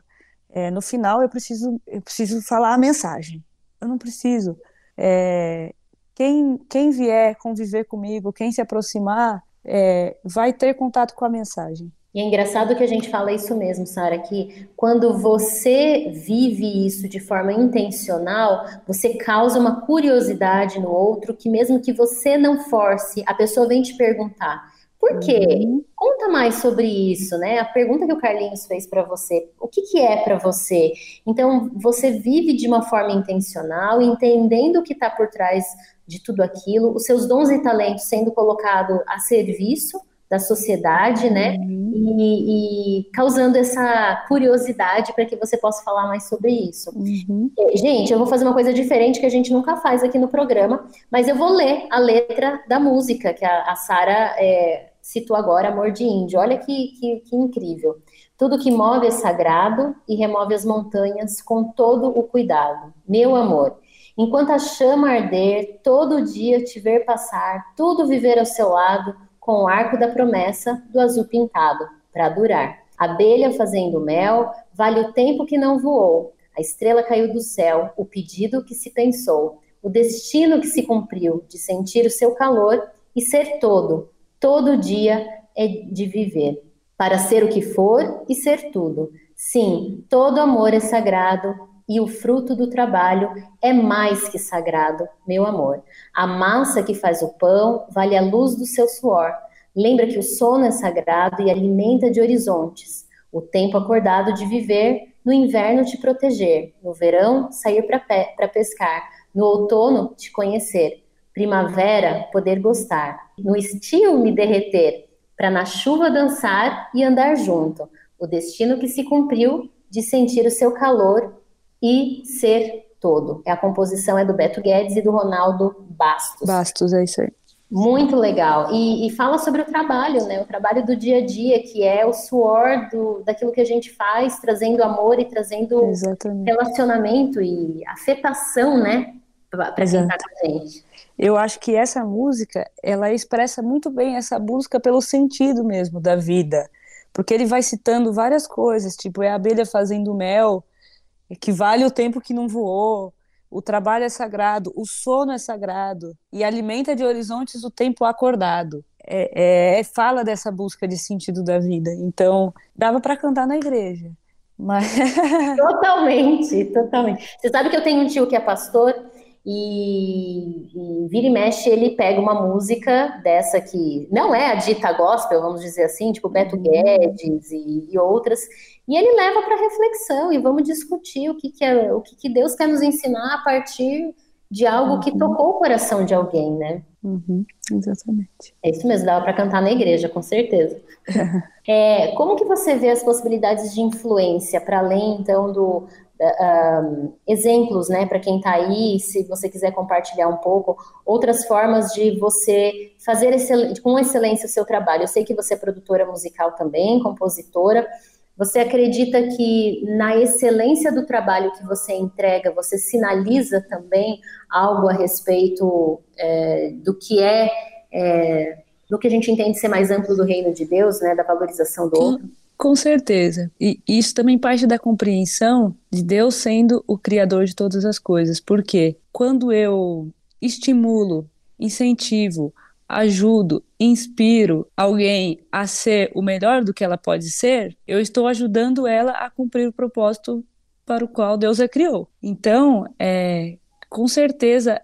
é, no final eu preciso, eu preciso falar a mensagem. Eu não preciso. É, quem, quem vier conviver comigo, quem se aproximar, é, vai ter contato com a mensagem. E é engraçado que a gente fala isso mesmo, Sara, que quando você vive isso de forma intencional, você causa uma curiosidade no outro que mesmo que você não force, a pessoa vem te perguntar. Por quê? Uhum. Conta mais sobre isso, né? A pergunta que o Carlinhos fez para você, o que, que é para você? Então, você vive de uma forma intencional, entendendo o que está por trás de tudo aquilo, os seus dons e talentos sendo colocados a serviço da sociedade, né? Uhum. E, e, causando essa curiosidade para que você possa falar mais sobre isso. Uhum. Gente, eu vou fazer uma coisa diferente que a gente nunca faz aqui no programa, mas eu vou ler a letra da música que a, a Sara é, citou agora, Amor de Índio. Olha que, que, que incrível. Tudo que move é sagrado e remove as montanhas com todo o cuidado. Meu amor, enquanto a chama arder, todo dia te ver passar, tudo viver ao seu lado com o arco da promessa do azul pintado, para durar. Abelha fazendo mel, vale o tempo que não voou. A estrela caiu do céu, o pedido que se pensou, o destino que se cumpriu de sentir o seu calor e ser todo, todo dia é de viver, para ser o que for e ser tudo. Sim, todo amor é sagrado, e o fruto do trabalho é mais que sagrado, meu amor. A massa que faz o pão vale a luz do seu suor. Lembra que o sono é sagrado e alimenta de horizontes. O tempo acordado de viver, no inverno te proteger, no verão sair para pe pescar, no outono te conhecer, primavera poder gostar, no estio me derreter, para na chuva dançar e andar junto, o destino que se cumpriu de sentir o seu calor e ser todo. É a composição é do Beto Guedes e do Ronaldo Bastos. Bastos, é isso aí. Muito legal. E, e, fala sobre o trabalho, né? O trabalho do dia a dia, que é o suor do, daquilo que a gente faz, trazendo amor e trazendo Exatamente. relacionamento e afetação, né? Para quem tá com a gente. Eu acho que essa música, ela expressa muito bem essa busca pelo sentido mesmo da vida. Porque ele vai citando várias coisas, tipo, é a abelha fazendo mel, que vale o tempo que não voou, o trabalho é sagrado, o sono é sagrado e alimenta de horizontes o tempo acordado. É, é, é fala dessa busca de sentido da vida. Então, dava para cantar na igreja. Mas... totalmente, totalmente. Você sabe que eu tenho um tio que é pastor e, e, vira e mexe ele pega uma música dessa que não é a dita gospel, vamos dizer assim, tipo Beto uhum. Guedes e, e outras, e ele leva para reflexão e vamos discutir o que, que é o que, que, Deus quer nos ensinar a partir de algo uhum. que tocou o coração de alguém, né? Uhum, exatamente. É isso mesmo, dava para cantar na igreja, com certeza. é, como que você vê as possibilidades de influência para além então do uh, exemplos, né, para quem está aí, se você quiser compartilhar um pouco, outras formas de você fazer excel com excelência o seu trabalho. Eu sei que você é produtora musical também, compositora. Você acredita que na excelência do trabalho que você entrega, você sinaliza também algo a respeito é, do que é, é, do que a gente entende ser mais amplo do reino de Deus, né, da valorização do outro? Com certeza. E isso também parte da compreensão de Deus sendo o criador de todas as coisas. Porque quando eu estimulo, incentivo, ajudo, inspiro alguém a ser o melhor do que ela pode ser, eu estou ajudando ela a cumprir o propósito para o qual Deus a criou. Então, é, com certeza,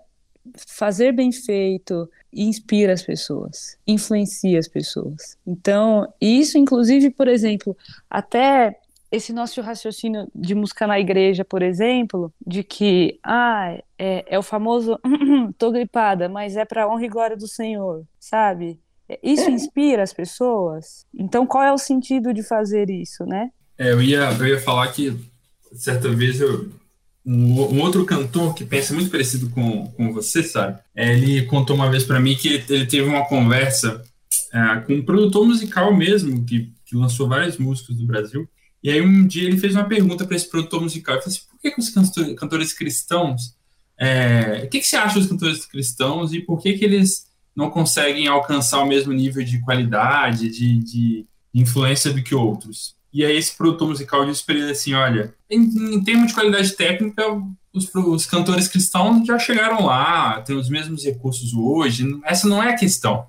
fazer bem feito inspira as pessoas, influencia as pessoas. Então, isso, inclusive, por exemplo, até esse nosso raciocínio de música na igreja, por exemplo, de que ah, é, é o famoso tô gripada, mas é para honra e glória do Senhor, sabe? Isso inspira as pessoas. Então, qual é o sentido de fazer isso, né? É, eu ia, eu ia falar que certa vez eu, um, um, outro cantor que pensa muito parecido com, com você, sabe? É, ele contou uma vez para mim que ele, ele, teve uma conversa é, com um produtor musical mesmo que, que lançou várias músicas do Brasil e aí um dia ele fez uma pergunta para esse produtor musical, ele falou assim, por que, que os cantores cristãos, é, o que, que você acha dos cantores cristãos e por que, que eles não conseguem alcançar o mesmo nível de qualidade, de, de influência do que outros? E aí esse produtor musical disse para ele assim, olha, em, em termos de qualidade técnica, os, os, cantores cristãos já chegaram lá, têm os mesmos recursos hoje, essa não é a questão.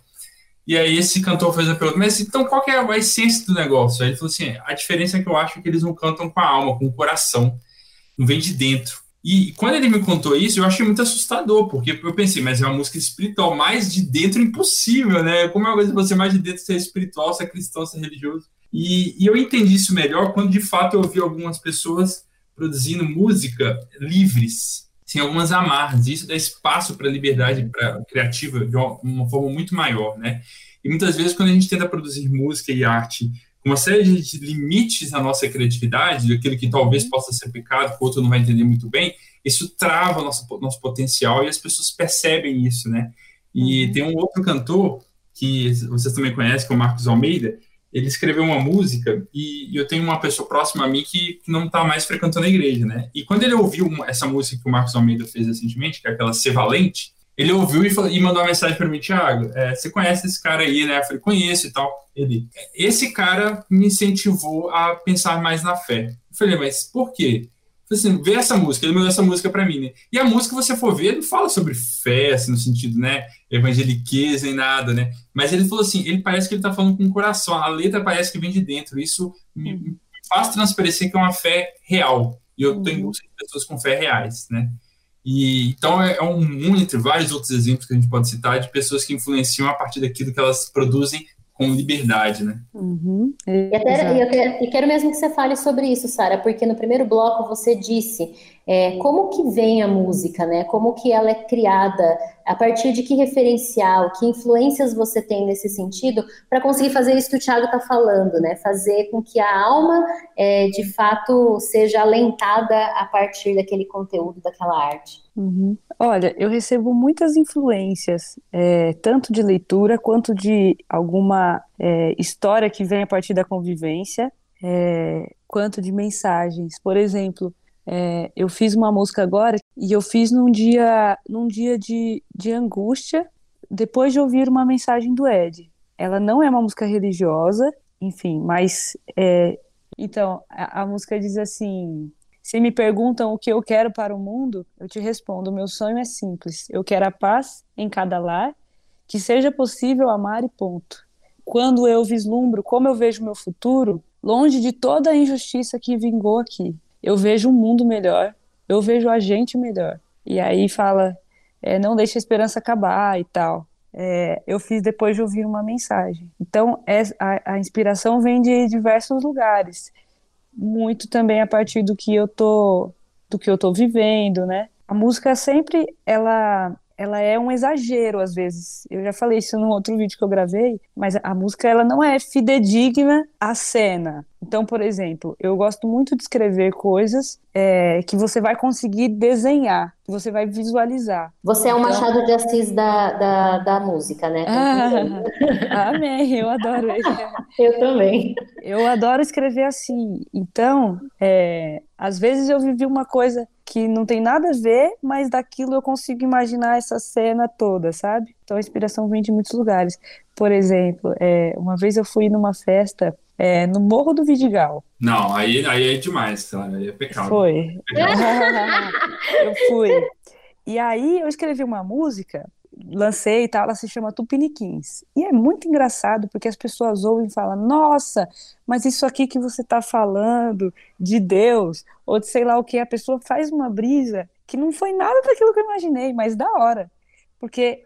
E aí esse cantor fez a pergunta, mas então qual é a essência do negócio? Aí ele falou assim, a diferença é que eu acho que eles não cantam com a alma, com o coração, não vem de dentro. E quando ele me contou isso, eu achei muito assustador, porque eu pensei, mas é uma música espiritual, mais de dentro impossível, né? Como é uma coisa você mais de dentro ser espiritual, ser cristão, ser religioso? E, e eu entendi isso melhor quando de fato eu ouvi algumas pessoas produzindo música livres, sem algumas amarras. Isso dá espaço para a liberdade pra, criativa de uma, uma, forma muito maior, né? E muitas vezes, quando a gente tenta produzir música e arte uma série de limites na nossa criatividade, aquilo que talvez uhum. possa ser pecado, que o outro não vai entender muito bem, isso trava nosso, nosso potencial e as pessoas percebem isso, né? E uhum. tem um outro cantor que vocês também conhecem, que é o Marcos Almeida, ele escreveu uma música e, eu tenho uma pessoa próxima a mim que, que não está mais frequentando a igreja, né? E quando ele ouviu essa música que o Marcos Almeida fez recentemente, que é aquela Ser Valente, ele ouviu e, falou, e mandou uma mensagem para mim, Thiago, é, você conhece esse cara aí, né? Eu falei, conheço e tal. Ele, esse cara me incentivou a pensar mais na fé. Eu falei, mas por quê? assim, vê essa música, ele mandou essa música para mim, né? E a música, você for ver, não fala sobre fé, assim, no sentido, né, evangeliqueza nem nada, né? Mas ele falou assim, ele parece que ele tá falando com o coração, a letra parece que vem de dentro, isso me, me faz transparecer que é uma fé real. E eu tenho uhum. pessoas com fé reais, né? E, então é, é um, um entre vários outros exemplos que a gente pode citar de pessoas que influenciam a partir daquilo que elas produzem com liberdade, né? Uhum, e, até, eu, quero, eu quero mesmo que você fale sobre isso, Sara, porque no primeiro bloco você disse é, como que vem a música, né? Como que ela é criada, a partir de que referencial, que influências você tem nesse sentido para conseguir fazer isso que o Thiago está falando, né? Fazer com que a alma, é, de fato, seja alentada a partir daquele conteúdo, daquela arte. Uhum. Olha, eu recebo muitas influências, é, tanto de leitura quanto de alguma é, história que vem a partir da convivência, é, quanto de mensagens. Por exemplo, é, eu fiz uma música agora e eu fiz num dia, num dia de, de angústia, depois de ouvir uma mensagem do Ed. Ela não é uma música religiosa, enfim, mas é, então a, a música diz assim: se me perguntam o que eu quero para o mundo, eu te respondo: meu sonho é simples. Eu quero a paz em cada lar, que seja possível amar e ponto. Quando eu vislumbro como eu vejo meu futuro, longe de toda a injustiça que vingou aqui, eu vejo um mundo melhor, eu vejo a gente melhor. E aí fala, é, não deixe a esperança acabar e tal. É, eu fiz depois de ouvir uma mensagem. Então, é, a, a, inspiração vem de diversos lugares, muito também a partir do que eu tô, do que eu tô vivendo, né? A música sempre, ela ela é um exagero às vezes. Eu já falei isso num outro vídeo que eu gravei, mas a música ela não é fidedigna à cena. Então, por exemplo, eu gosto muito de escrever coisas é, que você vai conseguir desenhar, você vai visualizar. Você é o então... Machado de Assis da, da, da música, né? Ah, amém, eu adoro eu também. Eu adoro escrever assim. Então, é, às vezes eu vivi uma coisa que não tem nada a ver, mas daquilo eu consigo imaginar essa cena toda, sabe? Então a inspiração vem de muitos lugares. Por exemplo, é, uma vez eu fui numa festa é, no Morro do Vidigal. Não, aí, aí é demais, cara. Aí é pecado. Foi. eu fui. E aí eu escrevi uma música, lancei e tal, ela se chama Tupiniquins. E é muito engraçado porque as pessoas ouvem e falam: Nossa, mas isso aqui que você está falando de Deus, ou de sei lá o que, a pessoa faz uma brisa que não foi nada daquilo que eu imaginei, mas da hora. Porque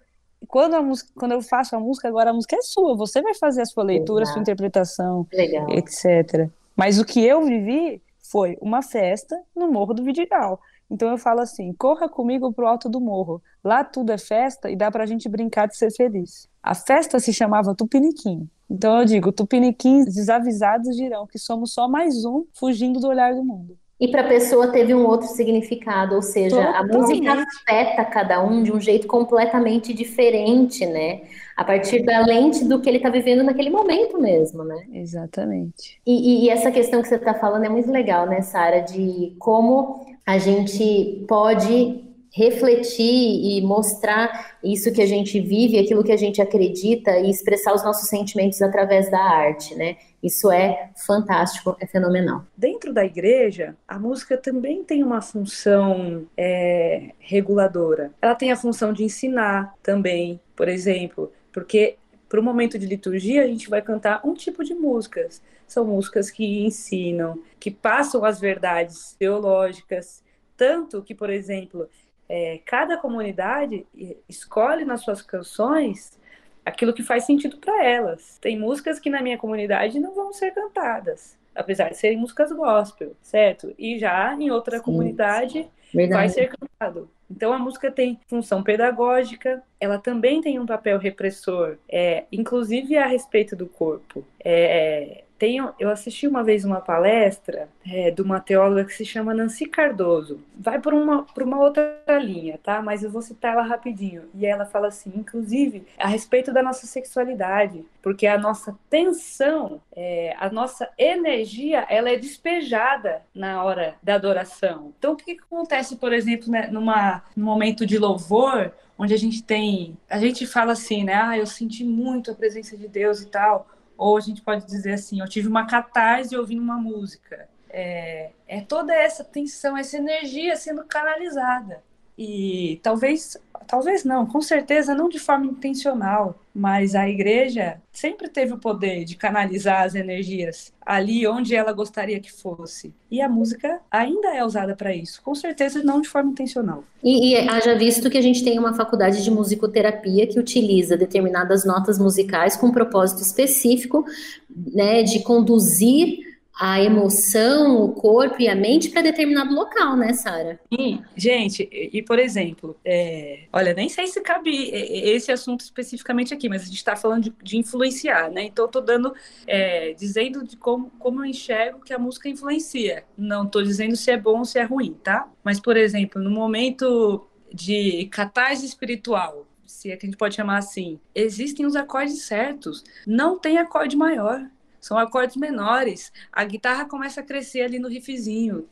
quando, a música, quando eu faço a música, agora a música é sua, você vai fazer a sua leitura, Exato. a sua interpretação, Legal. etc. Mas o que eu vivi foi uma festa no Morro do Vidigal. Então eu falo assim: corra comigo pro alto do morro. Lá tudo é festa e dá pra gente brincar de ser feliz. A festa se chamava Tupiniquim. Então eu digo: Tupiniquins desavisados dirão que somos só mais um fugindo do olhar do mundo. E para a pessoa teve um outro significado, ou seja, Totalmente. a música afeta cada um de um jeito completamente diferente, né? A partir da lente do que ele está vivendo naquele momento mesmo, né? Exatamente. E, e essa questão que você está falando é muito legal, né, Sara, de como a gente pode refletir e mostrar isso que a gente vive, aquilo que a gente acredita e expressar os nossos sentimentos através da arte, né? Isso é fantástico, é fenomenal. Dentro da igreja, a música também tem uma função é, reguladora. Ela tem a função de ensinar também, por exemplo, porque para o momento de liturgia a gente vai cantar um tipo de músicas. São músicas que ensinam, que passam as verdades teológicas, tanto que, por exemplo, é, cada comunidade escolhe nas suas canções aquilo que faz sentido para elas. Tem músicas que na minha comunidade não vão ser cantadas, apesar de serem músicas gospel, certo? E já em outra sim, comunidade sim. vai ser cantado. Então a música tem função pedagógica, ela também tem um papel repressor, é, inclusive a respeito do corpo. É, tenho, eu assisti uma vez uma palestra é, de uma teóloga que se chama Nancy Cardoso. Vai por uma, por uma outra linha, tá? Mas eu vou citar ela rapidinho. E ela fala assim, inclusive, a respeito da nossa sexualidade, porque a nossa tensão, é, a nossa energia, ela é despejada na hora da adoração. Então, o que, que acontece, por exemplo, né, numa, num momento de louvor, onde a gente tem, a gente fala assim, né? Ah, eu senti muito a presença de Deus e tal ou a gente pode dizer assim, eu tive uma catarse ouvindo uma música. É, é toda essa tensão, essa energia sendo canalizada. E talvez Talvez não, com certeza não de forma intencional, mas a igreja sempre teve o poder de canalizar as energias ali onde ela gostaria que fosse. E a música ainda é usada para isso, com certeza não de forma intencional. E, e haja visto que a gente tem uma faculdade de musicoterapia que utiliza determinadas notas musicais com um propósito específico, né, de conduzir a emoção, o corpo e a mente para determinado local, né, Sara? Sim, gente, e, por exemplo, é, olha, nem sei se cabe esse assunto especificamente aqui, mas a gente está falando de, de, influenciar, né? Então, tô dando, é, dizendo de como, como eu enxergo que a música influencia. Não estou dizendo se é bom ou se é ruim, tá? Mas, por exemplo, no momento de catarse espiritual, se é que a gente pode chamar assim, existem os acordes certos, não tem acorde maior são acordes menores. A guitarra começa a crescer ali no riffzinho.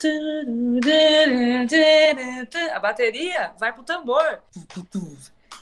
A bateria vai pro tambor.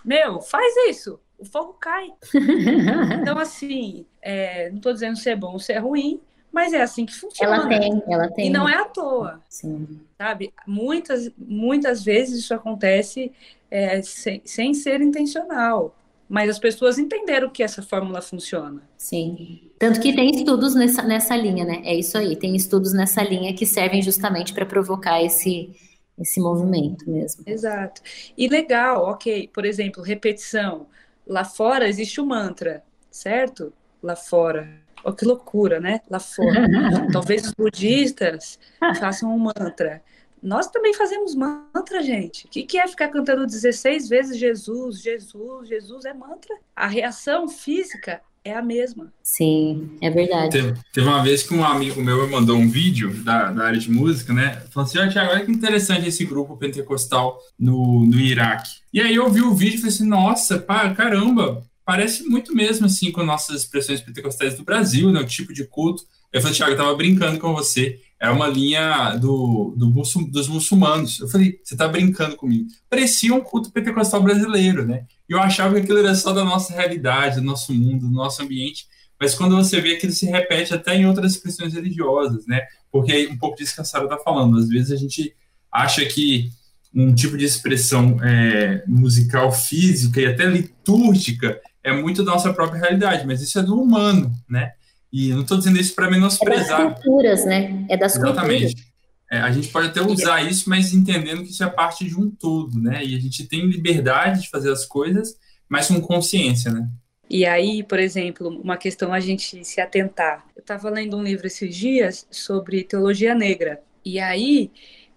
Meu, faz isso. O fogo cai. Então, assim, é, não estou dizendo se é bom ou se é ruim, mas é assim que funciona. Ela tem, ela tem. E não é à toa. Sim. Sabe? Muitas, muitas vezes isso acontece é, sem, sem ser intencional. Mas as pessoas entenderam que essa fórmula funciona. Sim. Tanto que tem estudos nessa, nessa linha, né? É isso aí. Tem estudos nessa linha que servem justamente para provocar esse, esse movimento mesmo. Exato. E legal, ok. Por exemplo, repetição. Lá fora existe o mantra, certo? Lá fora. Oh, que loucura, né? Lá fora. Talvez os budistas façam um mantra. Nós também fazemos mantra, gente. O que, que é ficar cantando 16 vezes Jesus, Jesus, Jesus é mantra? A reação física é a mesma. Sim, é verdade. Teve, teve, uma vez que um amigo meu me mandou um vídeo da, da área de música, né? Falou assim: olha, Tiago, olha que interessante esse grupo pentecostal no, no Iraque. E aí eu vi o vídeo e falei assim: nossa, pá, caramba, parece muito mesmo assim com nossas expressões pentecostais do Brasil, né? O tipo de culto. Eu falei, Tiago, eu tava brincando com você é uma linha do, do dos muçulmanos. Eu falei, você está brincando comigo. Parecia um culto pentecostal brasileiro, né? E eu achava que aquilo era só da nossa realidade, do nosso mundo, do nosso ambiente. Mas quando você vê aquilo se repete até em outras expressões religiosas, né? Porque é um pouco disso que a Sara está falando. Às vezes a gente acha que um tipo de expressão é, musical, física e até litúrgica é muito da nossa própria realidade, mas isso é do humano, né? E não estou dizendo isso para menosprezar. É das culturas, né? É das Exatamente. culturas. É, a gente pode até usar isso, mas entendendo que isso é parte de um todo, né? E a gente tem liberdade de fazer as coisas, mas com consciência, né? E aí, por exemplo, uma questão a gente se atentar. Eu estava lendo um livro esses dias sobre teologia negra. E aí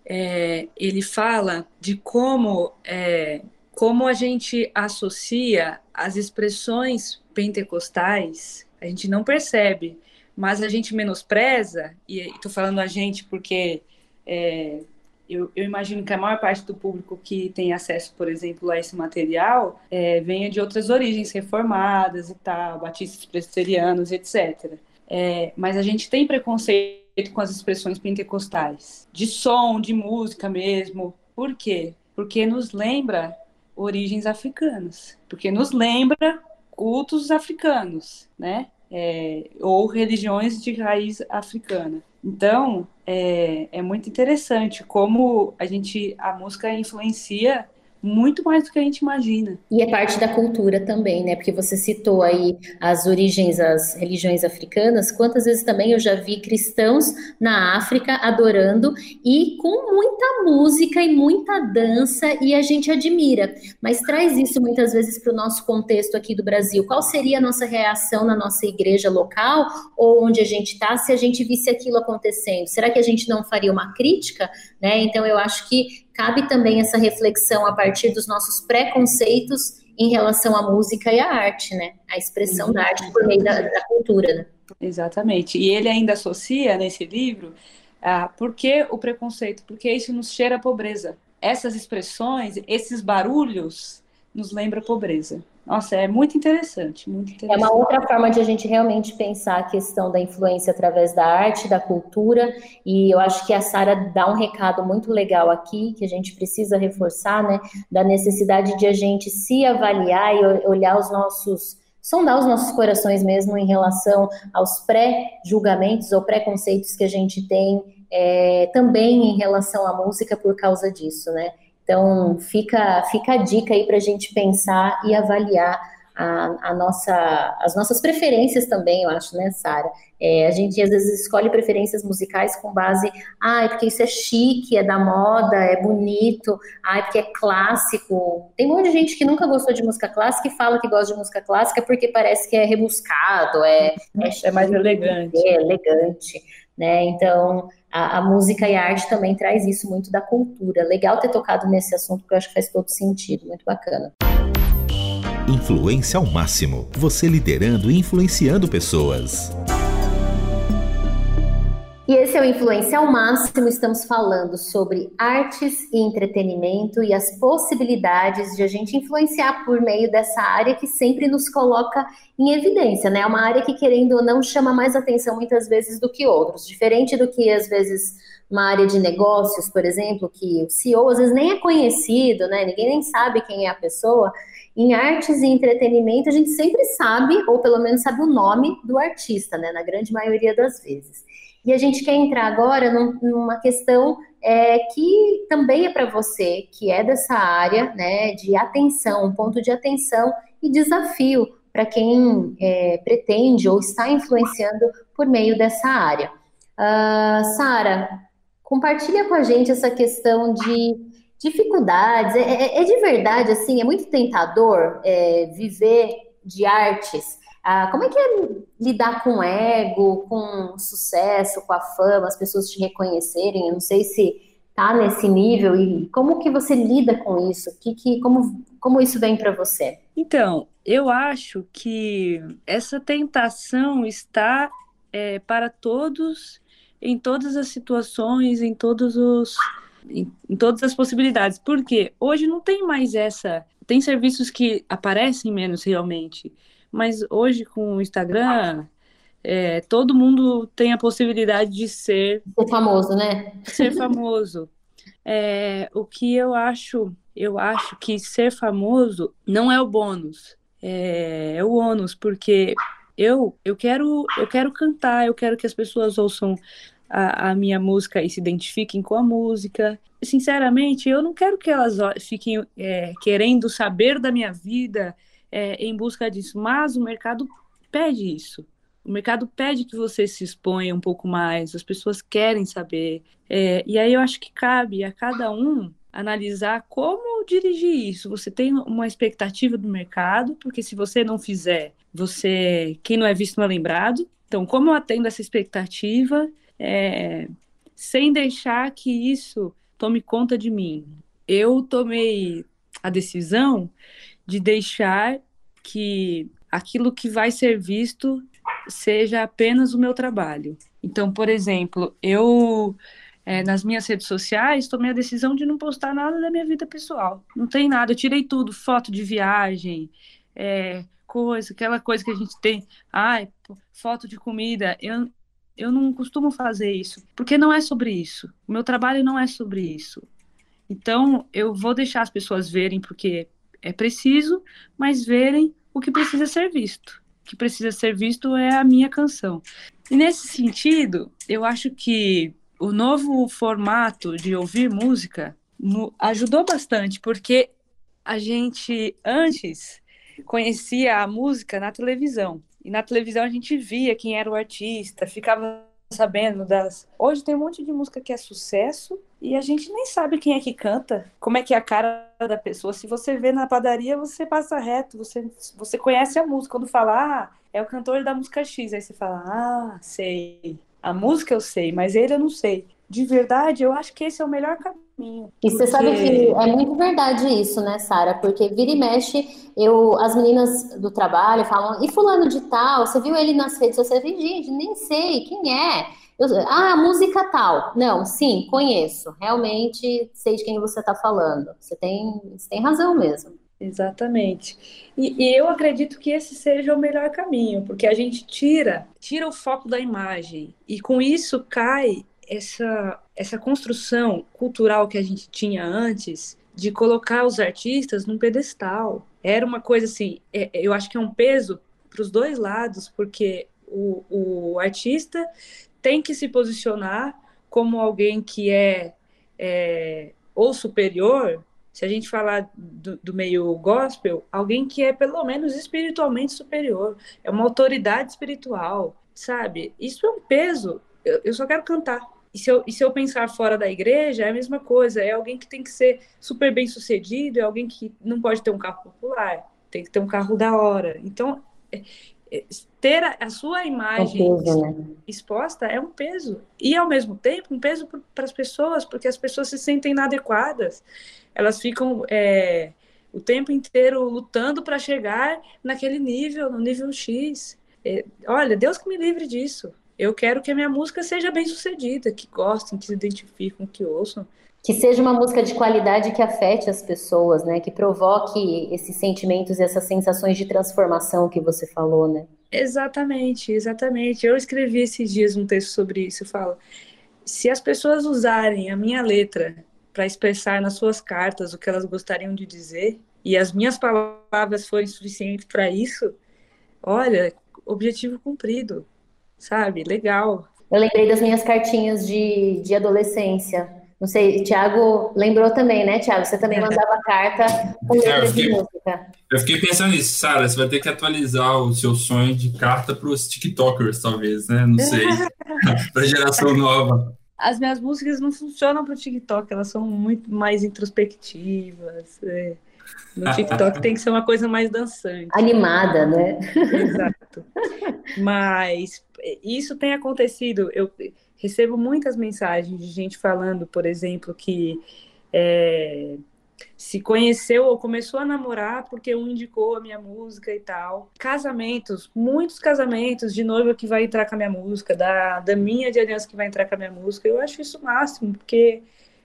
é, ele fala de como, é, como a gente associa as expressões pentecostais a gente não percebe, mas a gente menospreza, e estou falando a gente porque é, eu, eu, imagino que a maior parte do público que tem acesso, por exemplo, a esse material é, venha de outras origens reformadas e tal, batistas presbiterianos, etc. É, mas a gente tem preconceito com as expressões pentecostais, de som, de música mesmo. Por quê? Porque nos lembra origens africanas, porque nos lembra cultos africanos, né? É, ou religiões de raiz africana. Então, é, é muito interessante como a gente, a música influencia muito mais do que a gente imagina. E é parte da cultura também, né? Porque você citou aí as origens, as religiões africanas. Quantas vezes também eu já vi cristãos na África adorando e com muita música e muita dança e a gente admira. Mas traz isso muitas vezes para o nosso contexto aqui do Brasil. Qual seria a nossa reação na nossa igreja local ou onde a gente está se a gente visse aquilo acontecendo? Será que a gente não faria uma crítica? Né? Então eu acho que cabe também essa reflexão a partir dos nossos preconceitos em relação à música e à arte, né? A expressão da arte por meio da, da cultura. Né? Exatamente. E ele ainda associa nesse livro ah, por que o preconceito? Porque isso nos cheira a pobreza. Essas expressões, esses barulhos, nos lembra pobreza. Nossa, é muito interessante, muito interessante. É uma outra forma de a gente realmente pensar a questão da influência através da arte, da cultura, e eu acho que a Sara dá um recado muito legal aqui, que a gente precisa reforçar, né, da necessidade de a gente se avaliar e olhar os nossos sondar os nossos corações mesmo em relação aos pré-julgamentos ou preconceitos que a gente tem é, também em relação à música por causa disso, né? Então, fica, fica a dica aí para a gente pensar e avaliar a, a, nossa, as nossas preferências também, eu acho, né, Sara? É, a gente às vezes escolhe preferências musicais com base, ah, é porque isso é chique, é da moda, é bonito, ah, é porque é clássico. Tem um monte de gente que nunca gostou de música clássica e fala que gosta de música clássica porque parece que é rebuscado, é, é, é mais elegante. É elegante, né? Então, a, a, música e a arte também traz isso muito da cultura. Legal ter tocado nesse assunto, porque eu acho que faz todo sentido, muito bacana. Influência ao máximo. Você liderando e influenciando pessoas. E esse é o Influência ao Máximo. Estamos falando sobre artes e entretenimento e as possibilidades de a gente influenciar por meio dessa área que sempre nos coloca em evidência, né? É uma área que, querendo ou não, chama mais atenção muitas vezes do que outros. Diferente do que, às vezes, uma área de negócios, por exemplo, que o CEO às vezes nem é conhecido, né? Ninguém nem sabe quem é a pessoa. Em artes e entretenimento, a gente sempre sabe, ou pelo menos sabe o nome do artista, né? Na grande maioria das vezes. E a gente quer entrar agora num, numa questão é, que também é para você, que é dessa área, né? De atenção, um ponto de atenção e desafio para quem é, pretende ou está influenciando por meio dessa área. Uh, Sara, compartilha com a gente essa questão de dificuldades. É, é, é, de verdade, assim, é muito tentador é, viver de artes. Ah, como é que é lidar com ego, com sucesso, com a fama, as pessoas te reconhecerem? Eu não sei se tá nesse nível e como que você lida com isso? Que, que, como, como isso vem para você? Então, eu acho que essa tentação está é, para todos, em todas as situações, em todos os em, em todas as possibilidades. Porque hoje não tem mais essa. Tem serviços que aparecem menos realmente, mas hoje com o Instagram, é, todo mundo tem a possibilidade de ser. Ser famoso, né? Ser famoso. É, o que eu acho, eu acho que ser famoso não é o bônus, é, é o ônus, porque eu, eu quero, eu quero cantar, eu quero que as pessoas ouçam a, a, minha música e se identifiquem com a música. Sinceramente, eu não quero que elas fiquem é, querendo saber da minha vida é, em busca disso, mas o mercado pede isso. O mercado pede que você se exponha um pouco mais, as pessoas querem saber. É, e aí eu acho que cabe a cada um analisar como dirigir isso. Você tem uma expectativa do mercado, porque se você não fizer, você quem não é visto não é lembrado. Então, como eu atendo essa expectativa é, sem deixar que isso tome conta de mim. Eu tomei a decisão de deixar que aquilo que vai ser visto seja apenas o meu trabalho. Então, por exemplo, eu é, nas minhas redes sociais tomei a decisão de não postar nada da minha vida pessoal. Não tem nada, eu tirei tudo, foto de viagem, é, coisa, aquela coisa que a gente tem, ai, foto de comida. Eu, eu não costumo fazer isso, porque não é sobre isso. O meu trabalho não é sobre isso. Então, eu vou deixar as pessoas verem porque é preciso, mas verem o que precisa ser visto. O que precisa ser visto é a minha canção. E nesse sentido, eu acho que o novo formato de ouvir música ajudou bastante, porque a gente antes conhecia a música na televisão. E na televisão a gente via quem era o artista, ficava sabendo das. Hoje tem um monte de música que é sucesso e a gente nem sabe quem é que canta, como é que é a cara da pessoa. Se você vê na padaria, você passa reto, você, você conhece a música. Quando fala, ah, é o cantor da música X, aí você fala, ah, sei. A música eu sei, mas ele eu não sei. De verdade, eu acho que esse é o melhor caminho. E você sabe que é muito verdade isso, né, Sara? Porque vira e mexe, eu, as meninas do trabalho falam, e fulano de tal, você viu ele nas redes sociais? Eu gente, nem sei, quem é? Ah, música tal. Não, sim, conheço. Realmente sei de quem você está falando. Você tem, você tem razão mesmo. Exatamente. E, e, eu acredito que esse seja o melhor caminho, porque a gente tira, tira o foco da imagem e com isso cai essa, essa construção cultural que a gente tinha antes de colocar os artistas num pedestal. Era uma coisa assim, é, eu acho que é um peso para os dois lados, porque o, o artista tem que se posicionar como alguém que é, é ou superior se a gente falar do, do, meio gospel, alguém que é pelo menos espiritualmente superior, é uma autoridade espiritual, sabe? Isso é um peso. Eu, eu só quero cantar. E se, eu, e se eu pensar fora da igreja, é a mesma coisa. É alguém que tem que ser super bem sucedido, é alguém que não pode ter um carro popular, tem que ter um carro da hora. Então, é, ter a, a, sua imagem é peso, né? exposta é um peso. E, ao mesmo tempo, um peso para as pessoas, porque as pessoas se sentem inadequadas elas ficam é, o tempo inteiro lutando para chegar naquele nível, no nível X. É, olha, Deus que me livre disso. Eu quero que a minha música seja bem sucedida, que gostem, que se identifiquem, que ouçam. Que seja uma música de qualidade que afete as pessoas, né? Que provoque esses sentimentos e essas sensações de transformação que você falou, né? Exatamente, exatamente. Eu escrevi esses dias um texto sobre isso. Eu falo: se as pessoas usarem a minha letra para expressar nas suas cartas o que elas gostariam de dizer e as minhas palavras forem suficientes para isso, olha, objetivo cumprido, sabe? Legal. Eu lembrei das minhas cartinhas de, de adolescência. Não sei, Thiago lembrou também, né, Thiago? Você também mandava carta com letra fiquei, de música. Eu fiquei pensando nisso, Sara, você vai ter que atualizar o seu sonho de carta para os TikTokers, talvez, né? Não sei. para a geração nova as minhas músicas não funcionam para o TikTok, elas são muito mais introspectivas. É. No TikTok tem que ser uma coisa mais dançante. Animada, né? Exato. Mas isso tem acontecido. Eu recebo muitas mensagens de gente falando, por exemplo, que é, se conheceu ou começou a namorar porque um indicou a minha música e tal. Casamentos, muitos casamentos de noiva que vai entrar com a minha música, da, da minha de aliança que vai entrar com a minha música. Eu acho isso o máximo, porque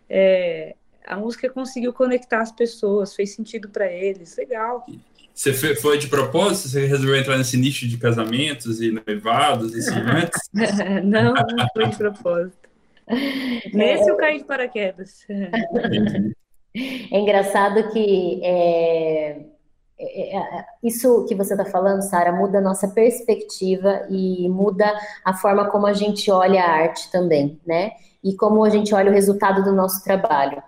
é, a música conseguiu conectar as pessoas, fez sentido para eles, legal. Você foi de propósito? Você resolveu entrar nesse nicho de casamentos e noivados e ciúmes? não, não foi de propósito. Nesse eu caí de paraquedas. É engraçado que é, é, é, isso que você está falando, Sara, muda a nossa perspectiva e muda a forma como a gente olha a arte também, né? E como a gente olha o resultado do nosso trabalho.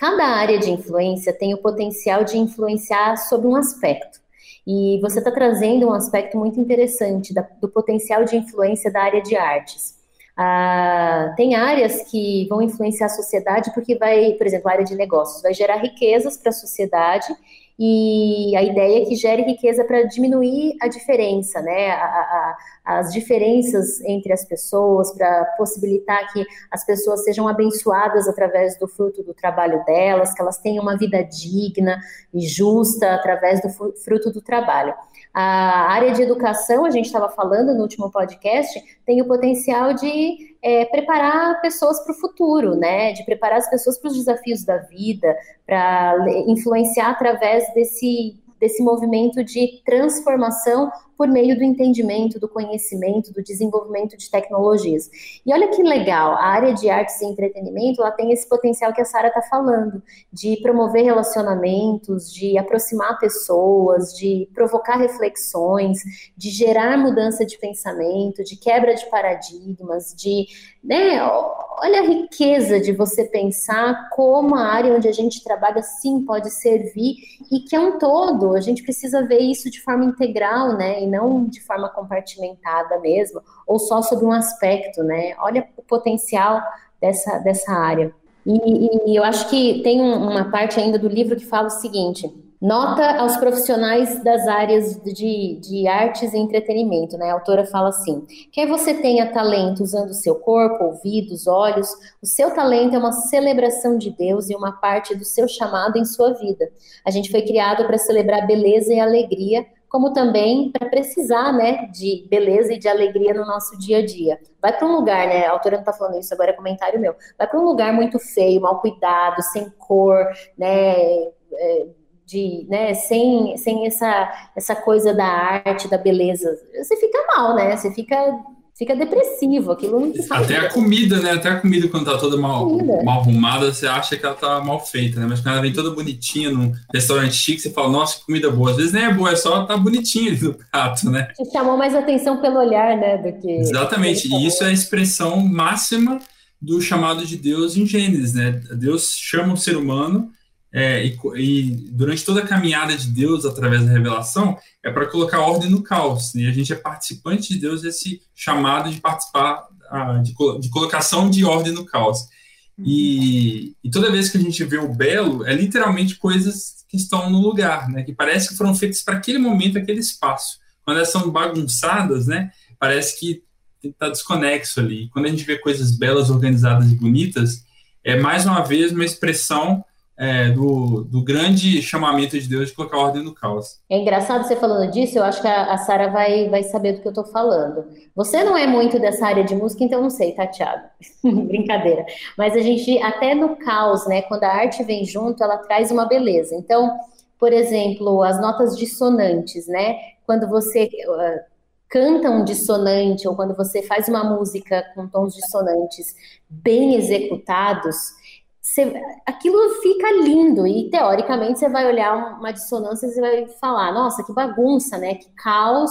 Cada área de influência tem o potencial de influenciar sobre um aspecto. E você está trazendo um aspecto muito interessante da, do potencial de influência da área de artes. Ah, tem áreas que vão influenciar a sociedade porque vai, por exemplo, a área de negócios vai gerar riquezas para a sociedade e a ideia é que gere riqueza para diminuir a diferença, né? A, a, as diferenças entre as pessoas, para possibilitar que as pessoas sejam abençoadas através do fruto do trabalho delas, que elas tenham uma vida digna e justa através do fruto do trabalho. A área de educação, a gente estava falando no último podcast, tem o potencial de é, preparar pessoas para o futuro, né? De preparar as pessoas para os desafios da vida, para influenciar através desse desse movimento de transformação por meio do entendimento, do conhecimento, do desenvolvimento de tecnologias. E olha que legal, a área de artes e entretenimento, ela tem esse potencial que a Sara está falando, de promover relacionamentos, de aproximar pessoas, de provocar reflexões, de gerar mudança de pensamento, de quebra de paradigmas, de, né, olha a riqueza de você pensar como a área onde a gente trabalha sim pode servir e que é um todo, a gente precisa ver isso de forma integral, né, não de forma compartimentada mesmo, ou só sobre um aspecto, né? Olha o potencial dessa, dessa área. E, e eu acho que tem uma parte ainda do livro que fala o seguinte: Nota aos profissionais das áreas de, de artes e entretenimento, né? A autora fala assim: quer você tenha talento usando o seu corpo, ouvidos, olhos, o seu talento é uma celebração de Deus e uma parte do seu chamado em sua vida. A gente foi criado para celebrar beleza e alegria, como também para precisar, né, de beleza e de alegria no nosso dia a dia. Vai para um lugar, né, a autora não está falando isso, agora é comentário meu, vai para um lugar muito feio, mal cuidado, sem cor, né, é, de, né, sem, sem essa, essa coisa da arte, da beleza, você fica mal, né, você fica fica depressivo, aquilo não te Até a comida, né? Até a comida, quando tá toda mal, mal arrumada, você acha que ela tá mal feita, né? Mas quando ela vem toda bonitinha num restaurante chique, você fala, nossa, que comida boa. Às vezes nem é boa, é só tá bonitinha ali no prato, né? Te chamou mais atenção pelo olhar, né? Do que. Exatamente, e isso é a expressão máxima do chamado de Deus em Gênesis, né? Deus chama o ser humano é, e, e, durante toda a caminhada de Deus através da revelação é para colocar ordem no caos. Né? E a gente é participante de Deus desse chamado de participar de, de, colocação de ordem no caos. E, e, toda vez que a gente vê o belo, é literalmente coisas que estão no lugar, né? Que parece que foram feitas para aquele momento, aquele espaço. Quando elas são bagunçadas, né? Parece que está desconexo ali. Quando a gente vê coisas belas, organizadas e bonitas, é mais uma vez uma expressão é, do, do grande chamamento de Deus de colocar ordem no caos. É engraçado você falando disso, eu acho que a, a Sara vai, vai saber do que eu estou falando. Você não é muito dessa área de música, então não sei, tá, Thiago? Brincadeira. Mas a gente, até no caos, né, quando a arte vem junto, ela traz uma beleza. Então, por exemplo, as notas dissonantes, né? Quando você uh, canta um dissonante ou quando você faz uma música com tons dissonantes bem executados, você, aquilo fica lindo e teoricamente você vai olhar uma dissonância e vai falar, nossa, que bagunça, né? Que caos,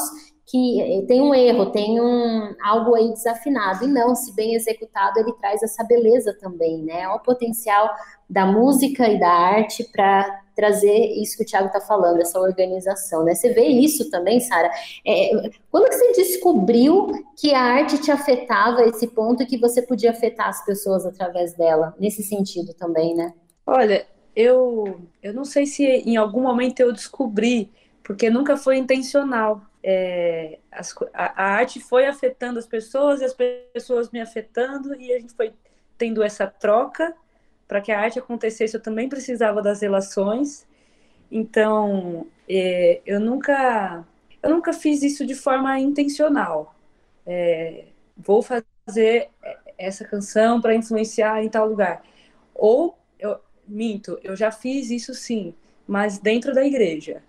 que eh, tem um erro, tem um algo aí desafinado. E não, se bem executado, ele traz essa beleza também, né? É o potencial da música e da arte para trazer isso que o Thiago está falando, essa organização, né? Você vê isso também, Sara? É, quando que você descobriu que a arte te afetava esse ponto que você podia afetar as pessoas através dela, nesse sentido também, né? Olha, eu, eu não sei se em algum momento eu descobri, porque nunca foi intencional. É, as, a, a arte foi afetando as pessoas e as pessoas me afetando e a gente foi tendo essa troca para que a arte acontecesse, eu também precisava das relações. Então, é, eu nunca, eu nunca fiz isso de forma intencional. É, vou fazer essa canção para influenciar em tal lugar. Ou eu minto, eu já fiz isso sim, mas dentro da igreja.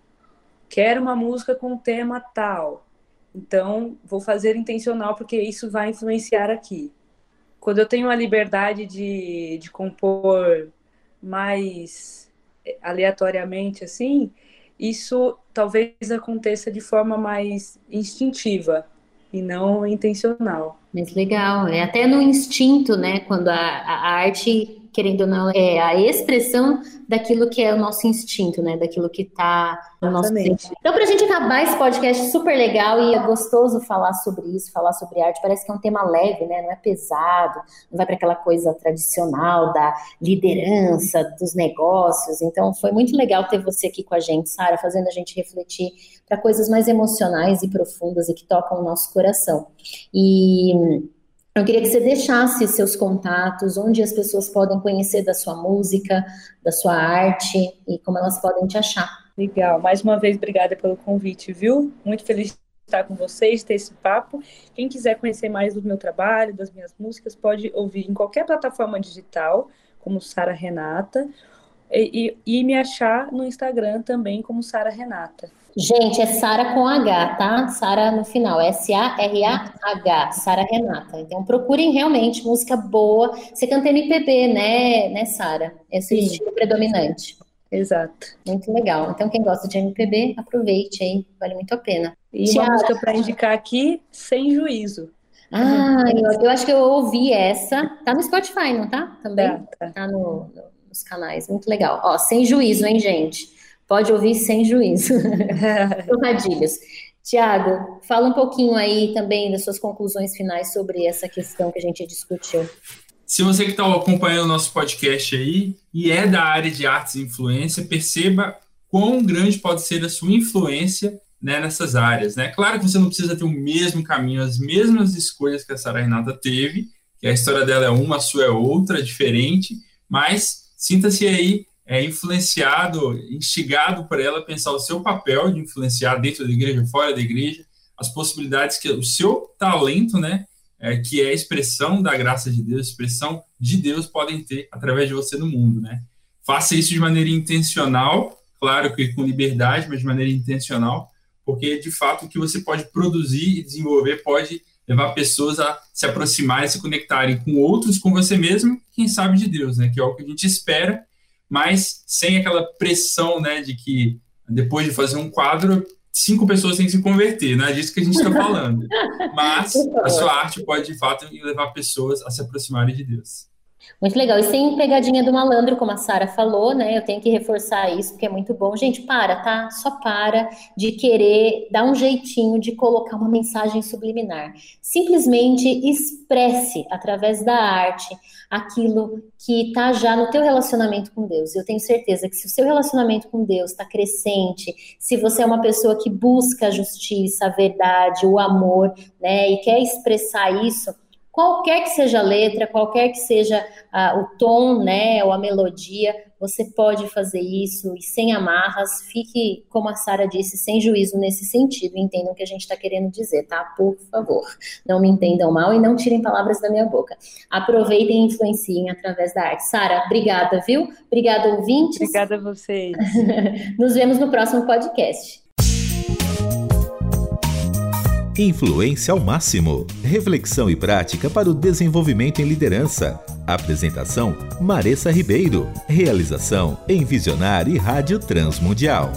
Quero uma música com tema tal. Então, vou fazer intencional porque isso vai influenciar aqui quando eu tenho a liberdade de, de compor mais aleatoriamente assim, isso talvez aconteça de forma mais instintiva e não intencional. Mas legal, é até no instinto, né? Quando a, a arte querendo ou não, é a expressão daquilo que é o nosso instinto, né? Daquilo que está no nosso dentro. Então, para a gente acabar esse podcast super legal e é gostoso falar sobre isso, falar sobre arte, parece que é um tema leve, né? Não é pesado, não vai para aquela coisa tradicional da liderança, dos negócios. Então, foi muito legal ter você aqui com a gente, Sara, fazendo a gente refletir para coisas mais emocionais e profundas e que tocam o nosso coração. E eu queria que você deixasse seus contatos, onde as pessoas podem conhecer da sua música, da sua arte e como elas podem te achar. Legal. Mais uma vez, obrigada pelo convite, viu? Muito feliz de estar com vocês, ter esse papo. Quem quiser conhecer mais do meu trabalho, das minhas músicas, pode ouvir em qualquer plataforma digital, como Sara Renata, e, e, e me achar no Instagram também como Sara Renata. Gente, é Sara com H, tá? Sara no final, S-A-R-A-H, Sara Renata. Então procurem realmente música boa. Você canta MPB, né, né Sara? Esse Sim. estilo predominante. Exato. Muito legal. Então, quem gosta de MPB, aproveite, hein? Vale muito a pena. E Tiago. uma música para indicar aqui, Sem Juízo. Ah, eu, eu, acho que eu ouvi essa. Tá no Spotify, não tá? Também? Tá, tá. tá no, no, nos canais. Muito legal. Ó, Sem Juízo, hein, gente? Pode ouvir sem juízo. Trocadilhos. Tiago, fala um pouquinho aí também das suas conclusões finais sobre essa questão que a gente discutiu. Se você que está acompanhando o nosso podcast aí e é da área de artes e influência, perceba quão grande pode ser a sua influência né, nessas áreas. Né? Claro que você não precisa ter o mesmo caminho, as mesmas escolhas que a Sara Renata teve, que a história dela é uma, a sua é outra, diferente, mas sinta-se aí é, influenciado, instigado por ela a pensar o seu papel de influenciar dentro da igreja, fora da igreja, as possibilidades que o seu talento, né, é, que é a expressão da graça de Deus, expressão de Deus, podem ter através de você no mundo, né? Faça isso de maneira intencional, claro que com liberdade, mas de maneira intencional, porque de fato o que você pode produzir e desenvolver pode levar pessoas a se aproximarem, se conectarem com outros, com você mesmo, quem sabe de Deus, né? Que é o que a gente espera mas sem aquela pressão, né, de que depois de fazer um quadro, cinco pessoas têm que se converter, não é disso que a gente está falando. Mas a sua arte pode, de fato, levar pessoas a se aproximarem de Deus. Muito legal. E sem pegadinha do malandro, como a Sara falou, né? Eu tenho que reforçar isso, porque é muito bom. Gente, para, tá? Só para de querer dar um jeitinho de colocar uma mensagem subliminar. Simplesmente expresse através da arte aquilo que está já no teu relacionamento com Deus. Eu tenho certeza que se o seu relacionamento com Deus está crescente, se você é uma pessoa que busca a justiça, a verdade, o amor, né, e quer expressar isso, qualquer que seja a letra, qualquer que seja uh, o tom, né, ou a melodia, você pode fazer isso e sem amarras, fique, como a Sara disse, sem juízo nesse sentido, entendam o que a gente está querendo dizer, tá? Por favor, não me entendam mal e não tirem palavras da minha boca. Aproveitem e influenciem através da arte. Sara, obrigada, viu? Obrigada, ouvintes. Obrigada a vocês. Nos vemos no próximo podcast. Influência ao máximo. Reflexão e prática para o desenvolvimento em liderança. Apresentação: Maressa Ribeiro. Realização: Envisionar e Rádio Transmundial.